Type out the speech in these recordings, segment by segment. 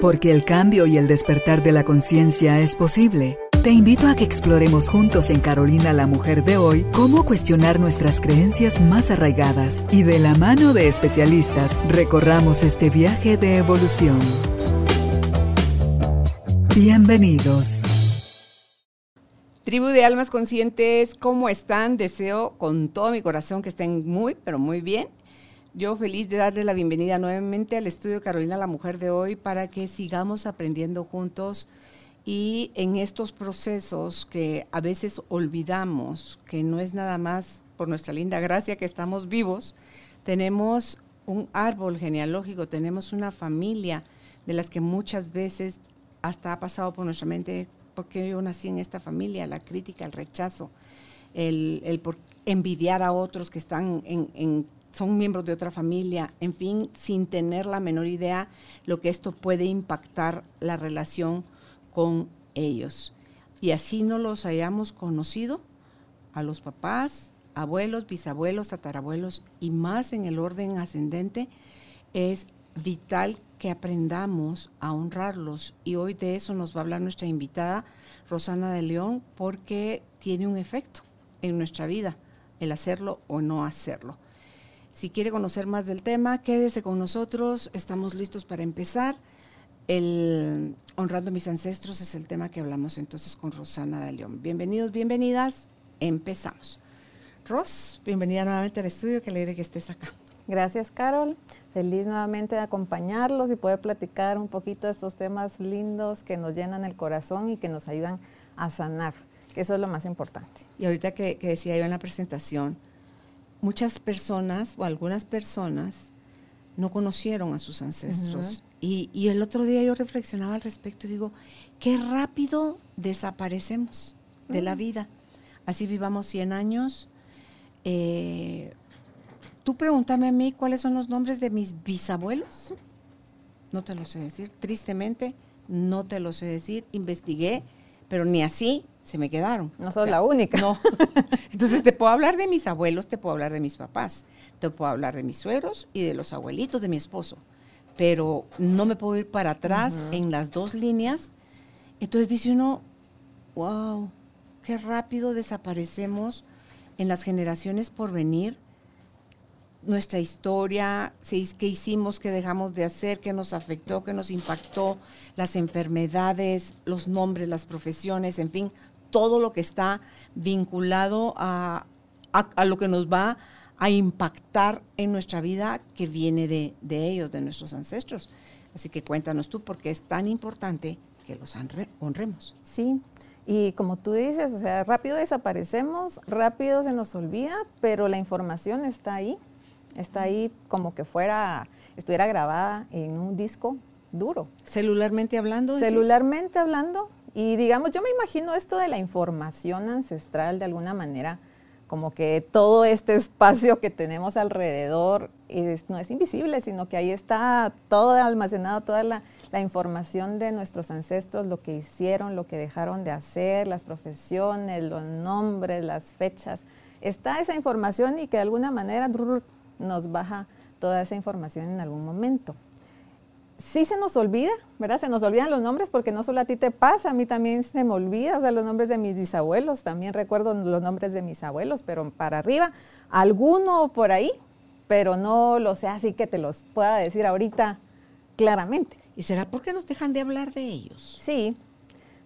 Porque el cambio y el despertar de la conciencia es posible. Te invito a que exploremos juntos en Carolina la Mujer de hoy cómo cuestionar nuestras creencias más arraigadas y de la mano de especialistas recorramos este viaje de evolución. Bienvenidos. Tribu de almas conscientes, ¿cómo están? Deseo con todo mi corazón que estén muy, pero muy bien. Yo feliz de darles la bienvenida nuevamente al estudio Carolina la Mujer de hoy para que sigamos aprendiendo juntos y en estos procesos que a veces olvidamos, que no es nada más por nuestra linda gracia que estamos vivos, tenemos un árbol genealógico, tenemos una familia de las que muchas veces hasta ha pasado por nuestra mente porque yo nací en esta familia, la crítica, el rechazo, el, por envidiar a otros que están en, son miembros de otra familia, en fin, sin tener la menor idea lo que esto puede impactar la relación con ellos. Y así no los hayamos conocido a los papás, abuelos, bisabuelos, tatarabuelos y más en el orden ascendente, es vital que aprendamos a honrarlos. Y hoy de eso nos va a hablar nuestra invitada, Rosana de León, porque tiene un efecto en nuestra vida, el hacerlo o no hacerlo. Si quiere conocer más del tema, quédese con nosotros. Estamos listos para empezar. El Honrando mis ancestros es el tema que hablamos entonces con Rosana de León. Bienvenidos, bienvenidas. Empezamos. Ros, bienvenida nuevamente al estudio. Qué alegre que estés acá. Gracias, Carol. Feliz nuevamente de acompañarlos y poder platicar un poquito de estos temas lindos que nos llenan el corazón y que nos ayudan a sanar, que eso es lo más importante. Y ahorita que, decía yo en la presentación, muchas personas o algunas personas no conocieron a sus ancestros. y, el otro día yo reflexionaba al respecto y digo, qué rápido desaparecemos de la vida. Así vivamos 100 años. Eh, Tú pregúntame a mí cuáles son los nombres de mis bisabuelos. No te lo sé decir. Tristemente, no te lo sé decir. Investigué, pero ni así se me quedaron. No soy la única. No. Entonces te puedo hablar de mis abuelos, te puedo hablar de mis papás, te puedo hablar de mis suegros y de los abuelitos de mi esposo. Pero no me puedo ir para atrás en las dos líneas. Entonces dice uno, wow, qué rápido desaparecemos en las generaciones por venir nuestra historia, qué hicimos, qué dejamos de hacer, qué nos afectó, qué nos impactó, las enfermedades, los nombres, las profesiones, en fin, todo lo que está vinculado a, lo que nos va a impactar en nuestra vida que viene de, ellos, de nuestros ancestros. Así que cuéntanos tú por qué es tan importante que los honremos. Sí, y como tú dices, o sea, rápido desaparecemos, rápido se nos olvida, pero la información está ahí Está ahí como que fuera, estuviera grabada en un disco duro. ¿Celularmente hablando? Celularmente hablando. Y digamos, yo me imagino esto de la información ancestral de alguna manera, como que todo este espacio que tenemos alrededor no es invisible, sino que ahí está todo almacenado, toda la, la, información de nuestros ancestros, lo que hicieron, lo que dejaron de hacer, las profesiones, los nombres, las fechas. Está esa información y que de alguna manera nos baja toda esa información en algún momento. Sí se nos olvida, ¿verdad? Se nos olvidan los nombres porque no solo a ti te pasa, a mí también se me olvida, o sea, los nombres de mis bisabuelos, también recuerdo los nombres de mis abuelos, pero para arriba, alguno por ahí, pero no lo sé así que te los pueda decir ahorita claramente. ¿Y será porque nos dejan de hablar de ellos? Sí,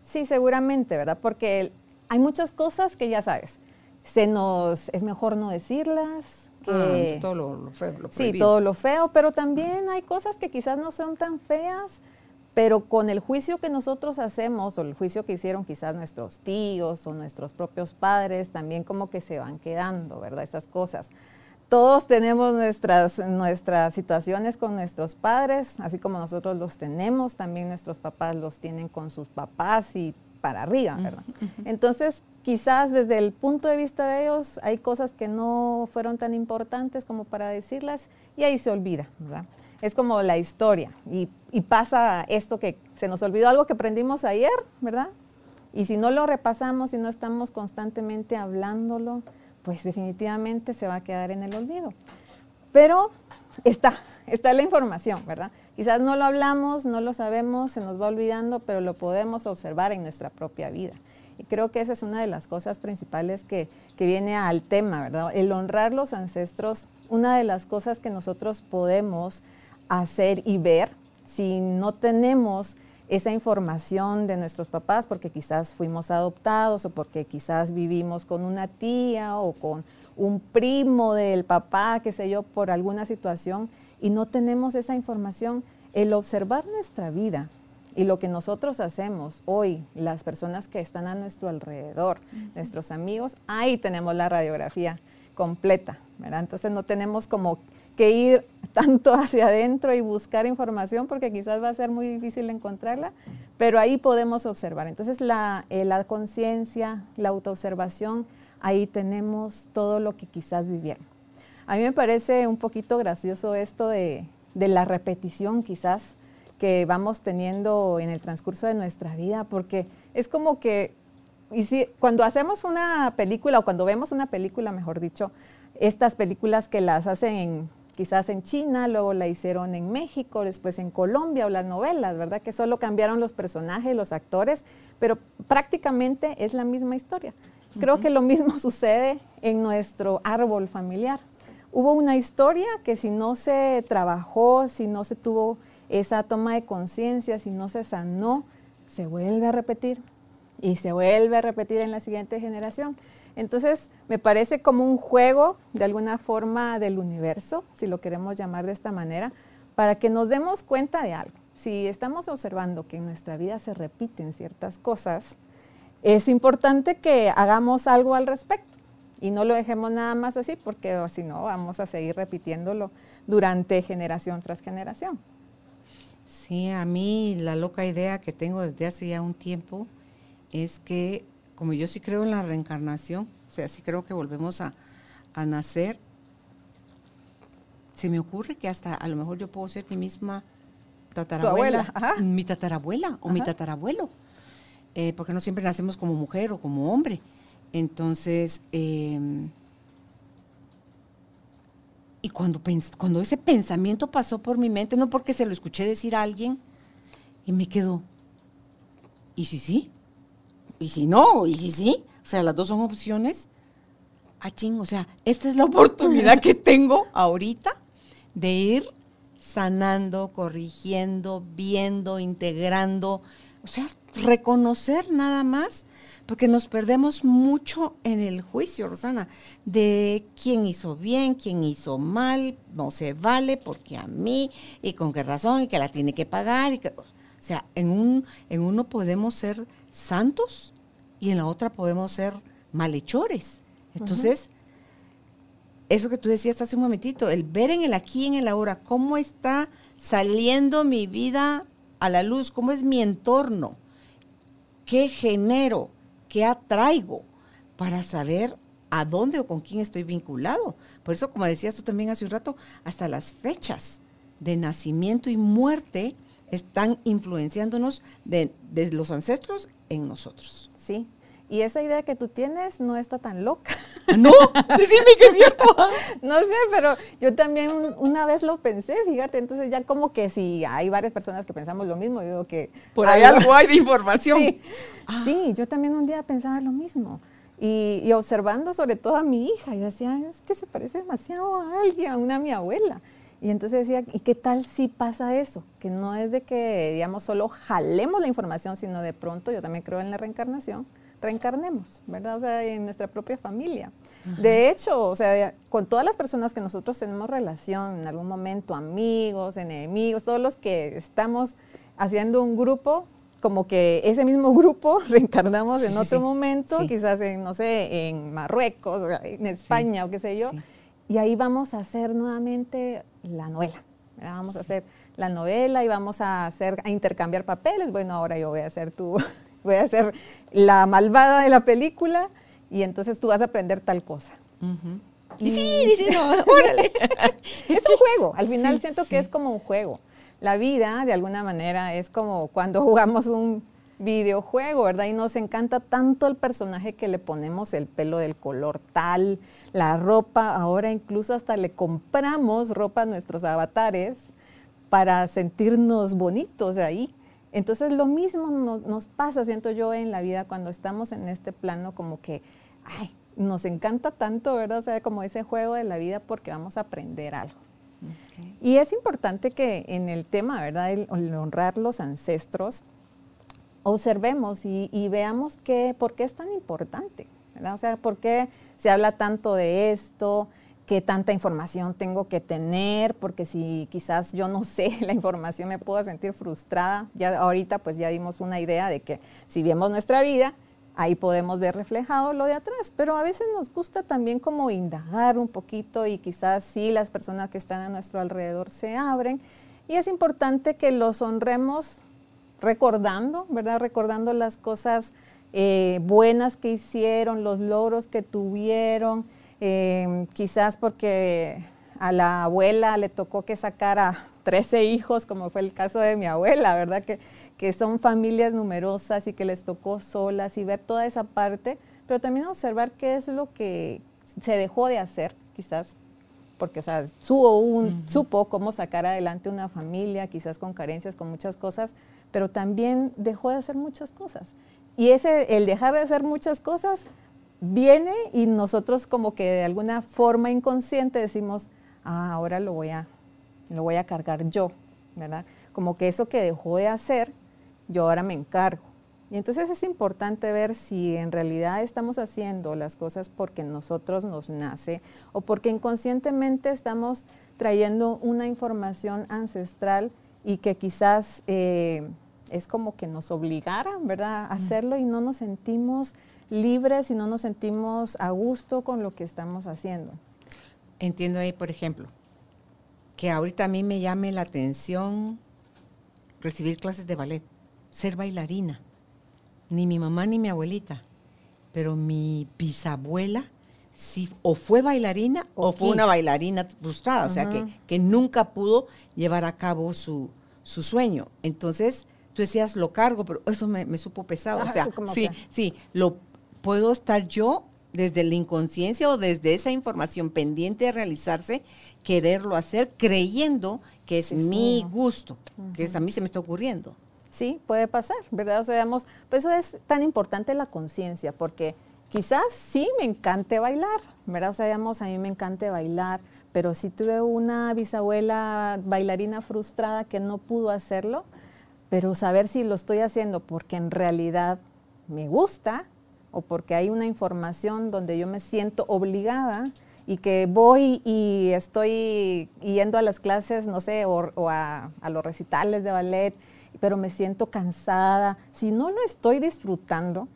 sí, seguramente, ¿verdad? Porque hay muchas cosas que ya sabes, se nos, es mejor no decirlas, Ah, todo lo, feo. sí, todo lo feo, pero también hay cosas que quizás no son tan feas, pero con el juicio que nosotros hacemos o el juicio que hicieron quizás nuestros tíos o nuestros propios padres, también como que se van quedando, ¿verdad? Esas cosas. Todos tenemos nuestras, nuestras situaciones con nuestros padres, así como nosotros los tenemos, también nuestros papás los tienen con sus papás y para arriba, ¿verdad? Entonces, quizás desde el punto de vista de ellos hay cosas que no fueron tan importantes como para decirlas y ahí se olvida, ¿verdad? Es como la historia y, pasa esto que se nos olvidó algo que aprendimos ayer, ¿verdad? Y si no lo repasamos, si no estamos constantemente hablándolo, pues definitivamente se va a quedar en el olvido. Pero está, está la información, ¿verdad? Quizás no lo hablamos, no lo sabemos, se nos va olvidando, pero lo podemos observar en nuestra propia vida. Y creo que esa es una de las cosas principales que, que viene al tema, ¿verdad? El honrar los ancestros, una de las cosas que nosotros podemos hacer y ver si no tenemos esa información de nuestros papás porque quizás fuimos adoptados o porque quizás vivimos con una tía o con un primo del papá, qué sé yo, por alguna situación y no tenemos esa información, el observar nuestra vida y lo que nosotros hacemos hoy, las personas que están a nuestro alrededor, nuestros amigos, ahí tenemos la radiografía completa, ¿verdad? Entonces no tenemos como que ir tanto hacia adentro y buscar información porque quizás va a ser muy difícil encontrarla, pero ahí podemos observar. Entonces la, eh, la conciencia, la autoobservación, ahí tenemos todo lo que quizás vivieron. A mí me parece un poquito gracioso esto de, de la repetición quizás que vamos teniendo en el transcurso de nuestra vida, porque es como que y si, cuando hacemos una película o cuando vemos una película, mejor dicho, estas películas que las hacen quizás en China, luego la hicieron en México, después en Colombia o las novelas, ¿verdad? Que solo cambiaron los personajes, los actores, pero prácticamente es la misma historia. Creo que lo mismo sucede en nuestro árbol familiar. Hubo una historia que si no se trabajó, si no se tuvo esa toma de conciencia, si no se sanó, se vuelve a repetir y se vuelve a repetir en la siguiente generación. Entonces, me parece como un juego de alguna forma del universo, si lo queremos llamar de esta manera, para que nos demos cuenta de algo. Si estamos observando que en nuestra vida se repiten ciertas cosas, es importante que hagamos algo al respecto y no lo dejemos nada más así, porque si no, vamos a seguir repitiéndolo durante generación tras generación. Sí, a mí la loca idea que tengo desde hace ya un tiempo es que, como yo sí creo en la reencarnación, o sea, sí creo que volvemos a, nacer, se me ocurre que hasta a lo mejor yo puedo ser mi misma tatarabuela, mi tatarabuela o mi tatarabuelo, eh, porque no siempre nacemos como mujer o como hombre. Entonces, em, y cuando, cuando ese pensamiento pasó por mi mente, no porque se lo escuché decir a alguien, y me quedó, ¿y si sí? ¿Y si no? ¿Y si sí? O sea, las dos son opciones. Ah, ching, o sea, esta es la oportunidad que tengo ahorita de ir sanando, corrigiendo, viendo, integrando, o sea, reconocer nada más porque nos perdemos mucho en el juicio, Rosana, de quién hizo bien, quién hizo mal, no se vale, porque a mí, y con qué razón, y que la tiene que pagar. Y que, o sea, en, un, en uno podemos ser santos y en la otra podemos ser malhechores. Entonces, eso que tú decías hace un momentito, el ver en el aquí y en el ahora, cómo está saliendo mi vida a la luz, cómo es mi entorno, qué genero, qué atraigo para saber a dónde o con quién estoy vinculado. Por eso, como decías tú también hace un rato, hasta las fechas de nacimiento y muerte están influenciándonos de, los ancestros en nosotros. Sí, y esa idea que tú tienes no está tan loca. Ah, no, decime que es cierto. no sé, pero yo también una vez lo pensé, fíjate, entonces ya como que si hay varias personas que pensamos lo mismo, yo digo que... Por ahí algo hay de información. Ah. Sí, yo también un día pensaba lo mismo. Y, observando sobre todo a mi hija, yo decía, es que se parece demasiado a alguien, a una mi abuela. Y entonces decía, ¿y qué tal si pasa eso? Que no es de que, digamos, solo jalemos la información, sino de pronto, yo también creo en la reencarnación, reencarnemos, ¿verdad? O sea, en nuestra propia familia. De hecho, o sea, con todas las personas que nosotros tenemos relación en algún momento, amigos, enemigos, todos los que estamos haciendo un grupo, como que ese mismo grupo reencarnamos en otro momento, quizás en, no sé, en Marruecos, en España o qué sé yo, y ahí vamos a hacer nuevamente la novela. Vamos a hacer la novela y vamos a hacer a intercambiar papeles. Bueno, ahora yo voy a hacer tu voy a ser la malvada de la película y entonces tú vas a aprender tal cosa. Y sí, dice, no, órale. es un juego, al final siento que es como un juego. La vida, de alguna manera, es como cuando jugamos un, videojuego, ¿verdad? Y nos encanta tanto el personaje que le ponemos el pelo del color tal, la ropa, ahora incluso hasta le compramos ropa a nuestros avatares para sentirnos bonitos ahí. Entonces lo mismo nos, pasa, siento yo, en la vida cuando estamos en este plano como que, ay, nos encanta tanto, ¿verdad? O sea, como ese juego de la vida porque vamos a aprender algo. Y es importante que en el tema, ¿verdad? El, honrar los ancestros, observemos y, veamos que, por qué es tan importante, ¿verdad? O sea, por qué se habla tanto de esto, qué tanta información tengo que tener, porque si quizás yo no sé la información me puedo sentir frustrada. Ya ahorita pues ya dimos una idea de que si vemos nuestra vida, ahí podemos ver reflejado lo de atrás, pero a veces nos gusta también como indagar un poquito y quizás sí las personas que están a nuestro alrededor se abren y es importante que los honremos recordando, ¿verdad? Recordando las cosas eh, buenas que hicieron, los logros que tuvieron, eh, quizás porque a la abuela le tocó que sacara 13 hijos, como fue el caso de mi abuela, ¿verdad? Que, que son familias numerosas y que les tocó solas y ver toda esa parte, pero también observar qué es lo que se dejó de hacer, quizás porque, o sea, un, supo cómo sacar adelante una familia, quizás con carencias, con muchas cosas, pero también dejó de hacer muchas cosas. Y ese, el dejar de hacer muchas cosas viene y nosotros como que de alguna forma inconsciente decimos, ah, ahora lo voy a, lo voy a cargar yo, ¿verdad? Como que eso que dejó de hacer, yo ahora me encargo. Y entonces es importante ver si en realidad estamos haciendo las cosas porque nosotros nos nace o porque inconscientemente estamos trayendo una información ancestral y que quizás eh, es como que nos obligaran, ¿verdad?, a hacerlo y no nos sentimos libres y no nos sentimos a gusto con lo que estamos haciendo. Entiendo ahí, por ejemplo, que ahorita a mí me llame la atención recibir clases de ballet, ser bailarina. Ni mi mamá ni mi abuelita, pero mi bisabuela sí, o fue bailarina o, fue una bailarina frustrada, o sea, que, que, nunca pudo llevar a cabo su, su, sueño. Entonces, tú decías, lo cargo, pero eso me, supo pesado. o ah, sea, sí, sí, lo puedo estar yo desde la inconsciencia o desde esa información pendiente de realizarse, quererlo hacer creyendo que es, mi gusto, que es a mí se me está ocurriendo. Sí, puede pasar, ¿verdad? O sea, digamos, pues eso es tan importante la conciencia, porque quizás sí me encante bailar, ¿verdad? O sea, digamos, a mí me encanta bailar, pero si tuve una bisabuela bailarina frustrada que no pudo hacerlo, pero saber si lo estoy haciendo porque en realidad me gusta, o porque hay una información donde yo me siento obligada y que voy y estoy yendo a las clases, no sé, o, a, los recitales de ballet, pero me siento cansada. Si no lo estoy disfrutando,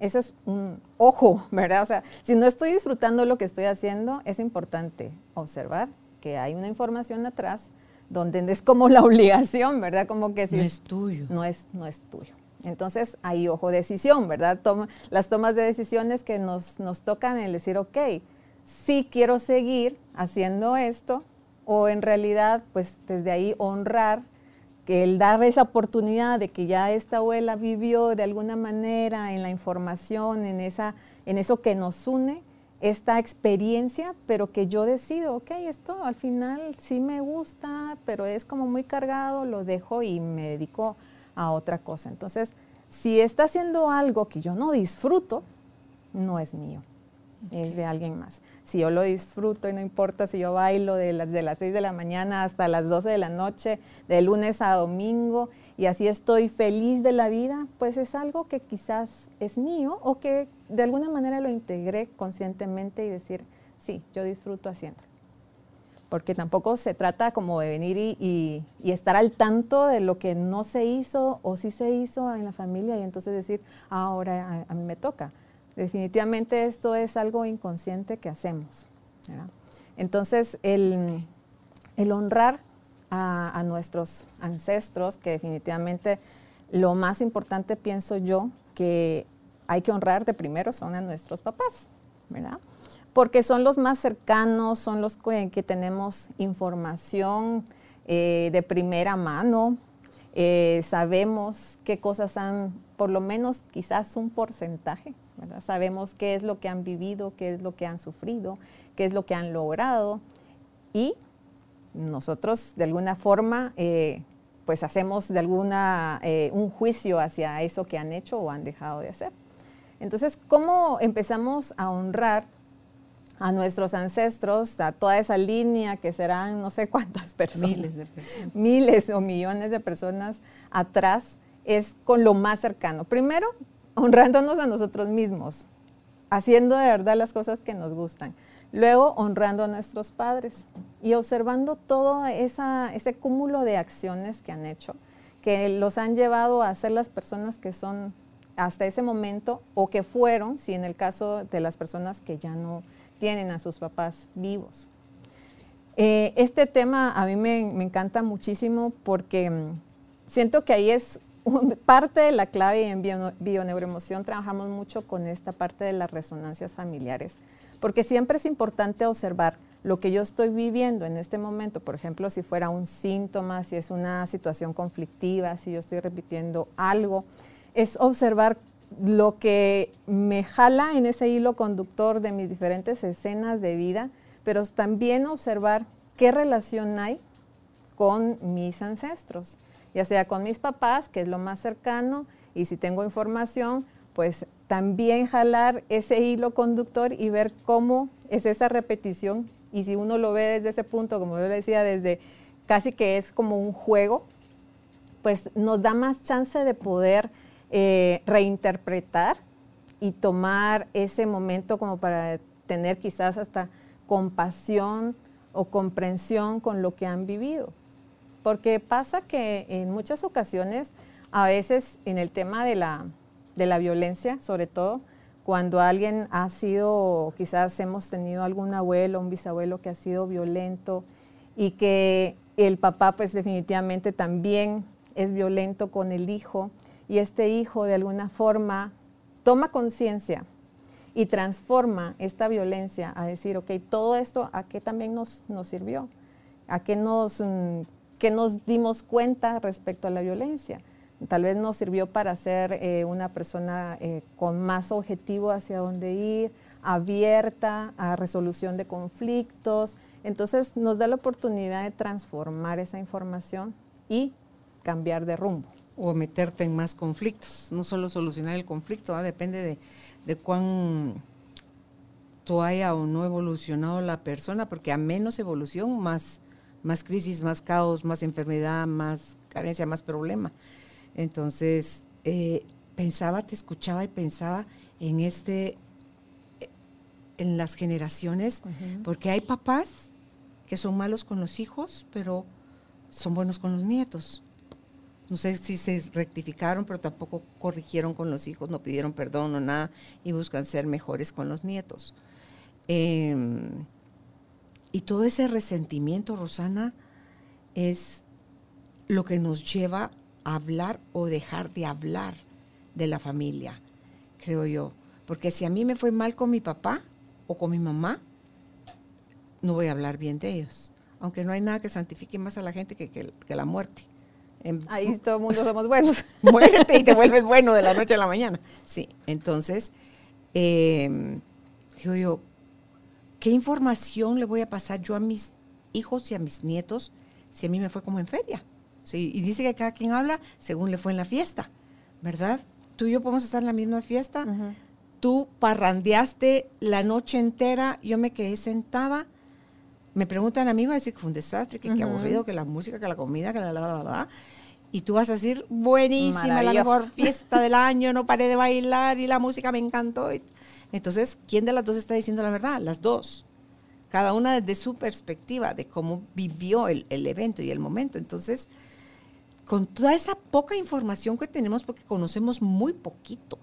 eso es un ojo, ¿verdad? O sea, si no estoy disfrutando lo que estoy haciendo, es importante observar que hay una información atrás donde es como la obligación, ¿verdad? Como que si no es tuyo. No es, no es tuyo. Entonces, hay ojo decisión, ¿verdad? las tomas de decisiones que nos, nos tocan el decir, ok, sí quiero seguir haciendo esto, o en realidad, pues desde ahí honrar que el dar esa oportunidad de que ya esta abuela vivió de alguna manera en la información, en, esa, en eso que nos une, esta experiencia, pero que yo decido, ok, esto al final sí me gusta, pero es como muy cargado, lo dejo y me dedico a otra cosa. Entonces, si está haciendo algo que yo no disfruto, no es mío, es de alguien más. Si yo lo disfruto y no importa si yo bailo de las, de las 6 de la mañana hasta las 12 de la noche, de lunes a domingo, y así estoy feliz de la vida, pues es algo que quizás es mío o que de alguna manera lo integré conscientemente y decir, sí, yo disfruto haciendo porque tampoco se trata como de venir y, estar al tanto de lo que no se hizo o sí se hizo en la familia y entonces decir, ah, ahora a, mí me toca. Definitivamente esto es algo inconsciente que hacemos. Entonces, el, honrar a, a, nuestros ancestros, que definitivamente lo más importante pienso yo que hay que honrar de primero son a nuestros papás, ¿verdad? Porque son los más cercanos, son los que, tenemos información eh, de primera mano. eh, sabemos qué cosas han, por lo menos quizás un porcentaje, ¿verdad? Sabemos qué es lo que han vivido, qué es lo que han sufrido, qué es lo que han logrado y nosotros de alguna forma eh, pues hacemos de alguna eh, un juicio hacia eso que han hecho o han dejado de hacer. Entonces, ¿cómo empezamos a honrar a nuestros ancestros, a toda esa línea que serán no sé cuántas personas? Miles de personas. Miles o millones de personas atrás, es con lo más cercano. Primero, honrándonos a nosotros mismos, haciendo de verdad las cosas que nos gustan. Luego, honrando a nuestros padres y observando todo ese cúmulo de acciones que han hecho, que los han llevado a ser las personas que son hasta ese momento o que fueron, si en el caso de las personas que ya no tienen a sus papás vivos. Eh, este tema a mí me, encanta muchísimo porque mm, siento que ahí es parte de la clave y en bioneuroemoción trabajamos mucho con esta parte de las resonancias familiares porque siempre es importante observar lo que yo estoy viviendo en este momento, por ejemplo, si fuera un síntoma, si es una situación conflictiva, si yo estoy repitiendo algo, es observar lo que me jala en ese hilo conductor de mis diferentes escenas de vida, pero también observar qué relación hay con mis ancestros, ya sea con mis papás, que es lo más cercano, y si tengo información, pues también jalar ese hilo conductor y ver cómo es esa repetición. Y si uno lo ve desde ese punto, como yo le decía, desde casi que es como un juego, pues nos da más chance de poder eh, reinterpretar y tomar ese momento como para tener quizás hasta compasión o comprensión con lo que han vivido. Porque pasa que en muchas ocasiones, a veces en el tema de la, de la violencia, sobre todo cuando alguien ha sido, quizás hemos tenido algún abuelo, un bisabuelo que ha sido violento y que el papá pues definitivamente también es violento con el hijo y este hijo de alguna forma toma conciencia y transforma esta violencia a decir, ok, todo esto, ¿a qué también nos, nos sirvió? ¿A qué nos, mm, qué nos dimos cuenta respecto a la violencia? Tal vez nos sirvió para ser eh, una persona eh, con más objetivo hacia dónde ir, abierta a resolución de conflictos. Entonces nos da la oportunidad de transformar esa información y cambiar de rumbo. O meterte en más conflictos, no solo solucionar el conflicto, ¿ah? depende de, de cuán tú haya o no evolucionado la persona, porque a menos evolución, más, más crisis, más caos, más enfermedad, más carencia, más problema. Entonces, eh, pensaba, te escuchaba y pensaba en este, en las generaciones, porque hay papás que son malos con los hijos, pero son buenos con los nietos. No sé si se rectificaron, pero tampoco corrigieron con los hijos, no pidieron perdón o nada y buscan ser mejores con los nietos. Em, y todo ese resentimiento, Rosana, es lo que nos lleva hablar o dejar de hablar de la familia, creo yo. Porque si a mí me fue mal con mi papá o con mi mamá, no voy a hablar bien de ellos. Aunque no hay nada que santifique más a la gente que, la muerte. Ahí todo el mundo somos buenos. Muérete y te vuelves bueno de la noche a la mañana. Sí, entonces, em, digo yo, ¿qué información le voy a pasar yo a mis hijos y a mis nietos si a mí me fue como en feria? y dice que cada quien habla según le fue en la fiesta, ¿verdad? Tú y yo podemos estar en la misma fiesta. Tú parrandeaste la noche entera, yo me quedé sentada. Me preguntan a mí, va a decir que fue un desastre, que qué aburrido, que la música, que la comida, que la, la, la, la. Y tú vas a decir, buenísima, la mejor fiesta del año, no paré de bailar y la música me encantó. Entonces, ¿quién de las dos está diciendo la verdad? Las dos. Cada una desde su perspectiva de cómo vivió el, el evento y el momento. Entonces, con toda esa poca información que tenemos porque conocemos muy poquito,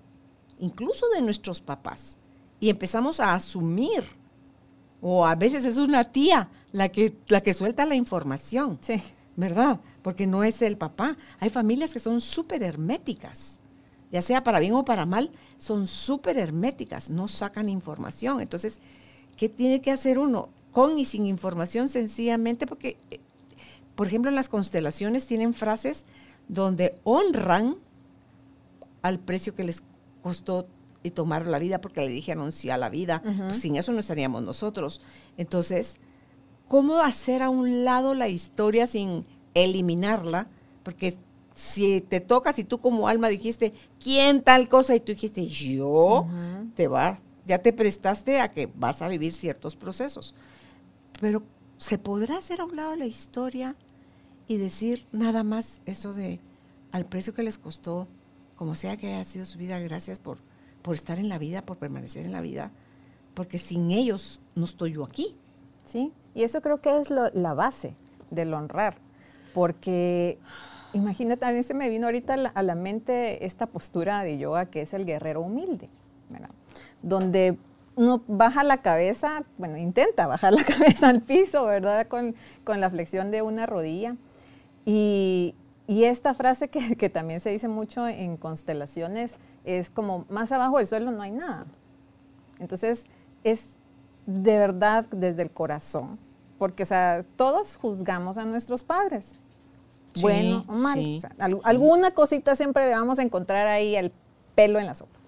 incluso de nuestros papás, y empezamos a asumir, o a veces es una tía la que, la que suelta la información, sí. ¿verdad? Porque no es el papá. Hay familias que son súper herméticas, ya sea para bien o para mal, son súper herméticas, no sacan información. Entonces, ¿qué tiene que hacer uno? Con y sin información, sencillamente porque eh, por ejemplo, en las constelaciones tienen frases donde honran al precio que les costó y tomar la vida porque le dijeron sí a la vida. Pues sin eso no estaríamos nosotros. Entonces, ¿cómo hacer a un lado la historia sin eliminarla? Porque si te toca, si tú como alma dijiste, ¿quién tal cosa? Y tú dijiste, yo, te va, ya te prestaste a que vas a vivir ciertos procesos. Pero ¿se podrá hacer a un lado la historia y decir nada más eso de al precio que les costó, como sea que haya sido su vida, gracias por, por estar en la vida, por permanecer en la vida, porque sin ellos no estoy yo aquí. Sí, y eso creo que es la base del honrar, porque imagínate, también se me vino ahorita a la, mente esta postura de yoga que es el guerrero humilde, donde uno baja la cabeza, bueno, intenta bajar la cabeza al piso, ¿verdad? Con, la flexión de una rodilla. Y, esta frase que, que, también se dice mucho en constelaciones es como, más abajo del suelo no hay nada. Entonces, es de verdad desde el corazón, porque, o sea, todos juzgamos a nuestros padres, bueno o mal. alguna cosita siempre vamos a encontrar ahí el pelo en la sopa.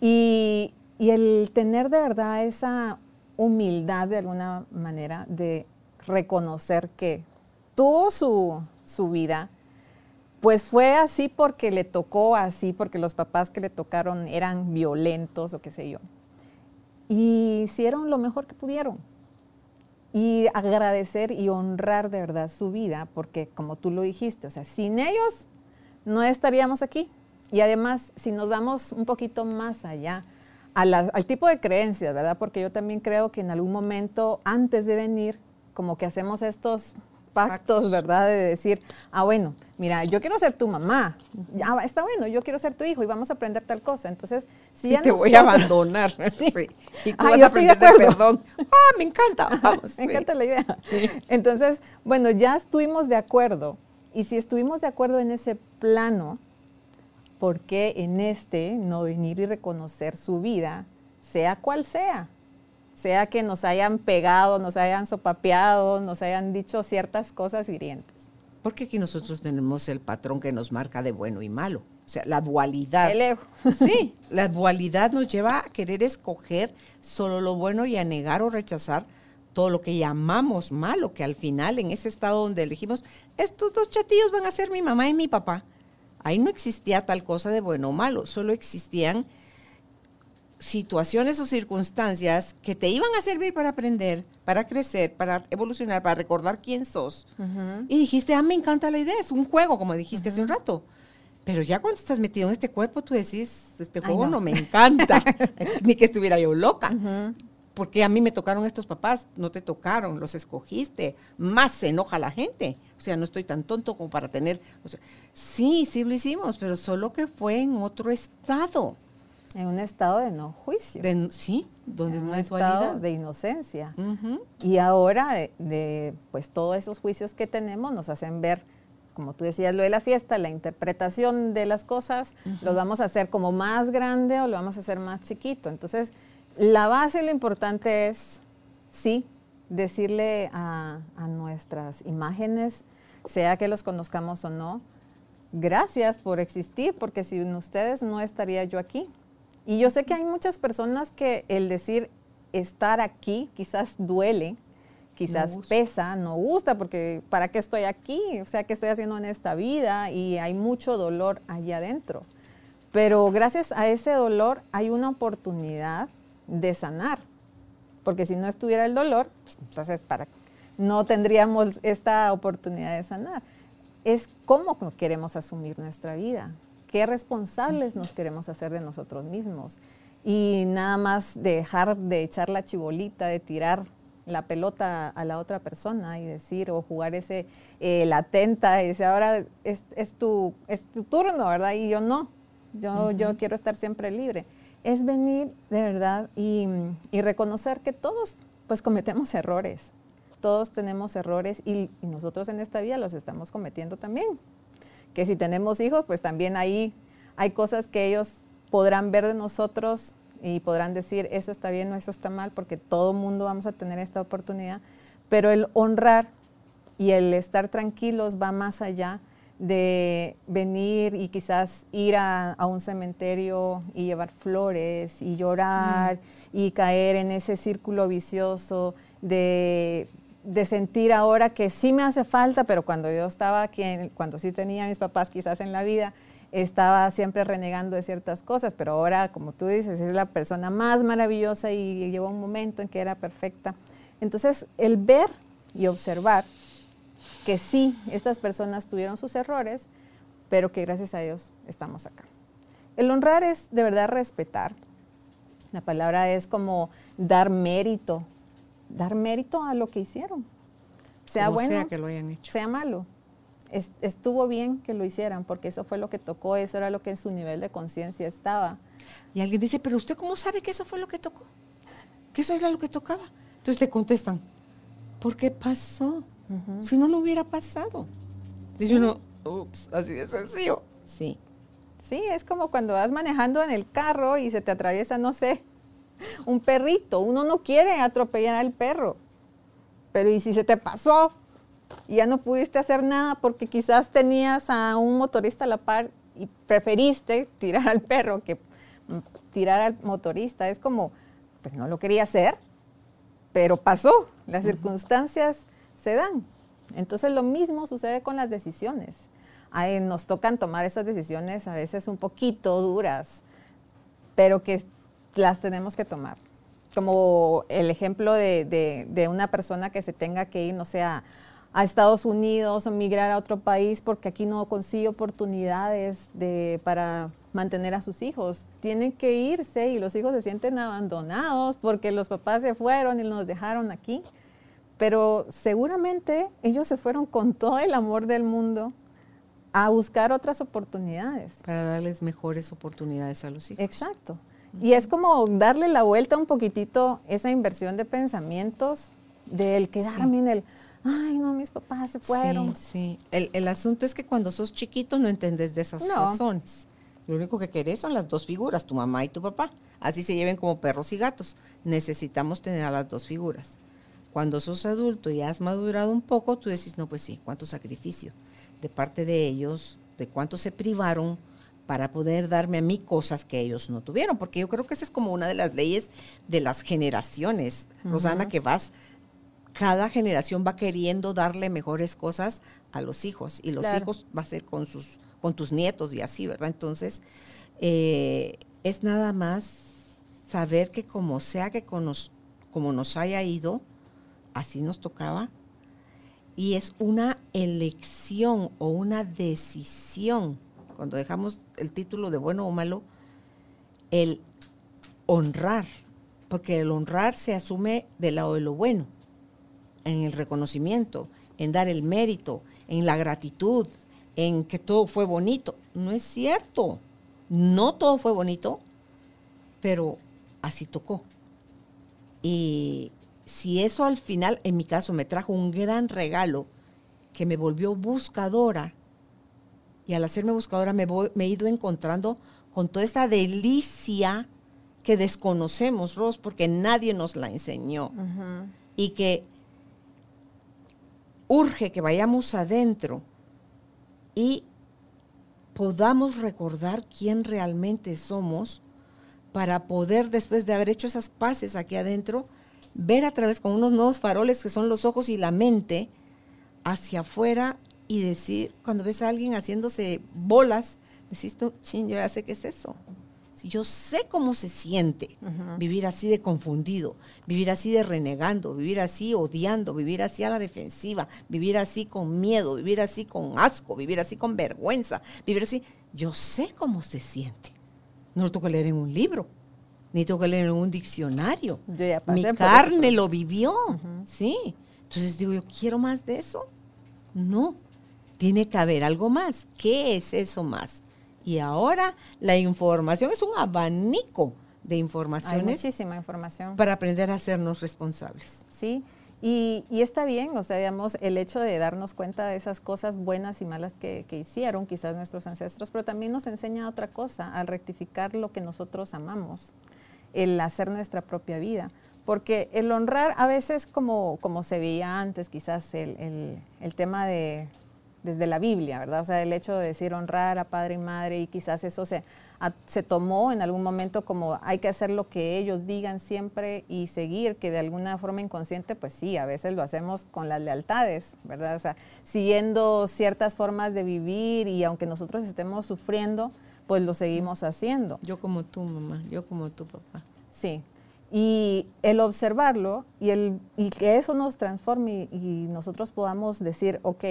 y, y el tener de verdad esa humildad de alguna manera de reconocer que tuvo su, su vida, pues fue así porque le tocó así, porque los papás que le tocaron eran violentos o qué sé yo. Y hicieron lo mejor que pudieron. Y agradecer y honrar de verdad su vida, porque como tú lo dijiste, o sea, sin ellos no estaríamos aquí. Y además, si nos damos un poquito más allá, al tipo de creencias, ¿verdad? Porque yo también creo que en algún momento, antes de venir, como que hacemos estos pactos, ¿verdad? De decir, ah, bueno, mira, yo quiero ser tu mamá, ya está bueno, yo quiero ser tu hijo y vamos a aprender tal cosa. Entonces, si ya te voy a abandonar. sí. Y tú vas a aprender de perdón. Ah, me encanta. me encanta la idea. Entonces, bueno, ya estuvimos de acuerdo. Y si estuvimos de acuerdo en ese plano, ¿por qué en este no venir y reconocer su vida, sea cual sea? Sea que nos hayan pegado, nos hayan sopapeado, nos hayan dicho ciertas cosas hirientes. Porque aquí nosotros tenemos el patrón que nos marca de bueno y malo. O sea, la dualidad. El ego. Sí, la dualidad nos lleva a querer escoger solo lo bueno y a negar o rechazar todo lo que llamamos malo, que al final en ese estado donde elegimos, estos dos chatillos van a ser mi mamá y mi papá Ahí no existía tal cosa de bueno o malo, solo existían situaciones o circunstancias que te iban a servir para aprender, para crecer, para evolucionar, para recordar quién sos. Y dijiste, ah, me encanta la idea, es un juego, como dijiste hace un rato. Pero ya cuando estás metido en este cuerpo, tú decís, este juego no. me encanta, ni que estuviera yo loca porque a mí me tocaron estos papás, no te tocaron, los escogiste, más se enoja la gente. O sea, no estoy tan tonto como para tener, sí, sí lo hicimos, pero solo que fue en otro estado. En un estado de no juicio. sí, donde no un estado de inocencia. Y ahora, de, pues todos esos juicios que tenemos nos hacen ver, como tú decías, lo de la fiesta, la interpretación de las cosas, lo vamos a hacer como más grande o lo vamos a hacer más chiquito. Entonces, la base, lo importante es, sí, decirle a, nuestras imágenes, sea que los conozcamos o no, gracias por existir, porque sin ustedes no estaría yo aquí. Y yo sé que hay muchas personas que el decir estar aquí quizás duele, quizás pesa, no gusta, porque ¿para qué estoy aquí? O sea, ¿qué estoy haciendo en esta vida? Y hay mucho dolor allá adentro. Pero gracias a ese dolor hay una oportunidad de sanar. Porque si no estuviera el dolor, pues, entonces para, no tendríamos esta oportunidad de sanar. Es cómo queremos asumir nuestra vida, qué responsables nos queremos hacer de nosotros mismos. Y nada más dejar de echar la chibolita, de tirar la pelota a la otra persona y decir, o jugar ese, eh, la atenta, y decir, ahora es, tu, es tu turno, ¿verdad? Y yo no, yo, yo quiero estar siempre libre es venir de verdad y, reconocer que todos pues cometemos errores, todos tenemos errores y, nosotros en esta vida los estamos cometiendo también. Que si tenemos hijos, pues también ahí hay cosas que ellos podrán ver de nosotros y podrán decir, eso está bien o eso está mal, porque todo mundo vamos a tener esta oportunidad. Pero el honrar y el estar tranquilos va más allá de venir y quizás ir a, un cementerio y llevar flores y llorar mm. y caer en ese círculo vicioso de, sentir ahora que sí me hace falta, pero cuando yo estaba aquí, cuando sí tenía a mis papás quizás en la vida, estaba siempre renegando de ciertas cosas, pero ahora, como tú dices, es la persona más maravillosa y llegó un momento en que era perfecta. Entonces, el ver y observar que sí, estas personas tuvieron sus errores, pero que gracias a Dios estamos acá. El honrar es de verdad respetar. La palabra es como dar mérito, dar mérito a lo que hicieron. Sea bueno, sea que lo hayan hecho. Sea malo. estuvo bien que lo hicieran porque eso fue lo que tocó, eso era lo que en su nivel de conciencia estaba. Y alguien dice, pero usted cómo sabe que eso fue lo que tocó? Que eso era lo que tocaba. Entonces te contestan, ¿por qué pasó? Si no, no hubiera pasado. Dice uno, ups, así de sencillo. Sí. Sí, es como cuando vas manejando en el carro y se te atraviesa, no sé, un perrito. Uno no quiere atropellar al perro. Pero ¿y si se te pasó? Y ya no pudiste hacer nada porque quizás tenías a un motorista a la par y preferiste tirar al perro que tirar al motorista. Es como, pues no lo quería hacer, pero pasó. Las circunstancias se dan. Entonces lo mismo sucede con las decisiones. nos tocan tomar esas decisiones a veces un poquito duras, pero que las tenemos que tomar. Como el ejemplo de, una persona que se tenga que ir, no sé, a, Estados Unidos o migrar a otro país porque aquí no consigue oportunidades de, para mantener a sus hijos. Tienen que irse y los hijos se sienten abandonados porque los papás se fueron y nos dejaron aquí pero seguramente ellos se fueron con todo el amor del mundo a buscar otras oportunidades. Para darles mejores oportunidades a los hijos. Exacto. Y es como darle la vuelta un poquitito esa inversión de pensamientos del quedarme en el, ay, no, mis papás se fueron. Sí, sí. El, asunto es que cuando sos chiquito no entendés de esas razones. Lo único que querés son las dos figuras, tu mamá y tu papá. Así se lleven como perros y gatos. Necesitamos tener a las dos figuras. Cuando sos adulto y has madurado un poco, tú decís, no, pues sí, cuánto sacrificio de parte de ellos, de cuánto se privaron para poder darme a mí cosas que ellos no tuvieron, porque yo creo que esa es como una de las leyes de las generaciones, Rosana, que vas, cada generación va queriendo darle mejores cosas a los hijos y los hijos va a ser con sus, con tus nietos y así, ¿verdad? Entonces, eh, es nada más saber que como sea que como nos haya ido, así nos tocaba. Y es una elección o una decisión, cuando dejamos el título de bueno o malo, el honrar, porque el honrar se asume del lado de lo bueno, en el reconocimiento, en dar el mérito, en la gratitud, en que todo fue bonito. No es cierto, no todo fue bonito, pero así tocó. Y si eso al final, en mi caso, me trajo un gran regalo que me volvió buscadora, y al hacerme buscadora me, he ido encontrando con toda esta delicia que desconocemos, Ros, porque nadie nos la enseñó. Y que urge que vayamos adentro y podamos recordar quién realmente somos para poder, después de haber hecho esas paces aquí adentro, ver a través con unos nuevos faroles que son los ojos y la mente hacia afuera y decir, cuando ves a alguien haciéndose bolas, decís tú, ching, yo ya sé qué es eso. Yo sé cómo se siente vivir así de confundido, vivir así de renegando, vivir así odiando, vivir así a la defensiva, vivir así con miedo, vivir así con asco, vivir así con vergüenza, vivir así, yo sé cómo se siente. No lo tengo que leer en un libro ni tengo que leer en un diccionario. Mi carne lo vivió, sí. Entonces digo, yo quiero más de eso. No, tiene que haber algo más. ¿Qué es eso más? Y ahora la información es un abanico de informaciones. Hay muchísima información. Para aprender a hacernos responsables. Sí, y, está bien, o sea, digamos, el hecho de darnos cuenta de esas cosas buenas y malas que, que, hicieron quizás nuestros ancestros, pero también nos enseña otra cosa, al rectificar lo que nosotros amamos el hacer nuestra propia vida. Porque el honrar a veces como, como se veía antes, quizás el, tema de, desde la Biblia, ¿verdad? O sea, el hecho de decir honrar a padre y madre y quizás eso se, se tomó en algún momento como hay que hacer lo que ellos digan siempre y seguir, que de alguna forma inconsciente, pues sí, a veces lo hacemos con las lealtades, ¿verdad? O sea, siguiendo ciertas formas de vivir y aunque nosotros estemos sufriendo, pues lo seguimos haciendo. Yo como tú, mamá, yo como tú, papá. Sí, y el observarlo y, el, y que eso nos transforme y, nosotros podamos decir, ok,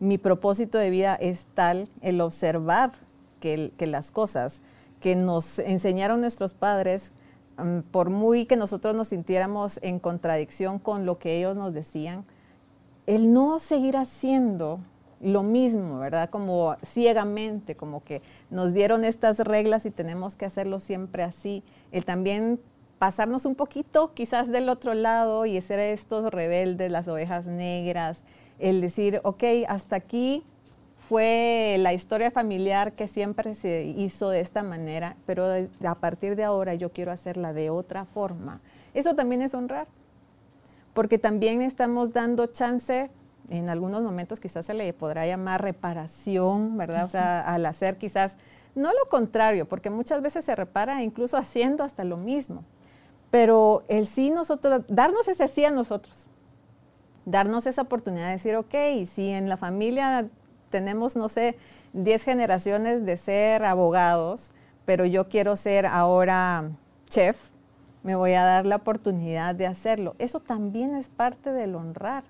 mi propósito de vida es tal, el observar que, las cosas que nos enseñaron nuestros padres, mm, por muy que nosotros nos sintiéramos en contradicción con lo que ellos nos decían, el no seguir haciendo lo mismo, ¿verdad? Como ciegamente, como que nos dieron estas reglas y tenemos que hacerlo siempre así. El también pasarnos un poquito quizás del otro lado y ser estos rebeldes, las ovejas negras, el decir, ok, hasta aquí fue la historia familiar que siempre se hizo de esta manera, pero a partir de ahora yo quiero hacerla de otra forma. Eso también es honrar, porque también estamos dando chance, en algunos momentos quizás se le podrá llamar reparación, ¿verdad? O sea, al hacer quizás, no lo contrario, porque muchas veces se repara incluso haciendo hasta lo mismo, pero el sí nosotros, darnos ese sí a nosotros, darnos esa oportunidad de decir, ok, si en la familia tenemos, no sé, 10 generaciones de ser abogados, pero yo quiero ser ahora chef, me voy a dar la oportunidad de hacerlo. Eso también es parte del honrar.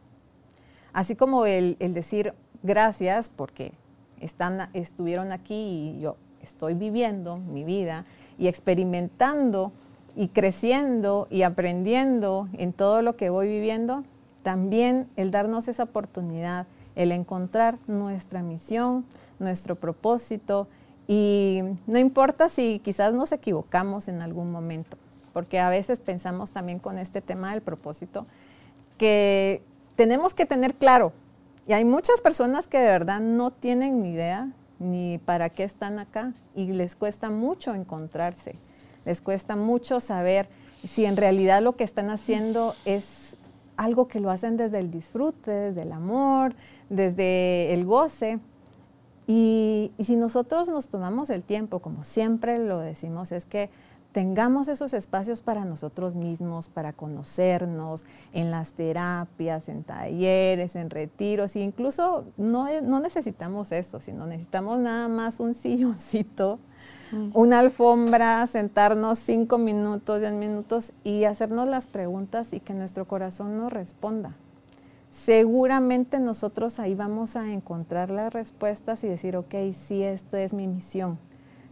Así como el, decir gracias porque están, estuvieron aquí y yo estoy viviendo mi vida y experimentando y creciendo y aprendiendo en todo lo que voy viviendo, también el darnos esa oportunidad, el encontrar nuestra misión, nuestro propósito y no importa si quizás nos equivocamos en algún momento, porque a veces pensamos también con este tema del propósito que tenemos que tener claro, y hay muchas personas que de verdad no tienen ni idea ni para qué están acá y les cuesta mucho encontrarse les cuesta mucho saber si en realidad lo que están haciendo es algo que lo hacen desde el disfrute, desde el amor, desde el goce. Y, si nosotros nos tomamos el tiempo, como siempre lo decimos, es que tengamos esos espacios para nosotros mismos, para conocernos en las terapias, en talleres, en retiros, e incluso no, no necesitamos eso, sino necesitamos nada más un silloncito una alfombra, sentarnos cinco minutos, diez minutos y hacernos las preguntas y que nuestro corazón nos responda. Seguramente nosotros ahí vamos a encontrar las respuestas y decir, ok, sí, esto es mi misión.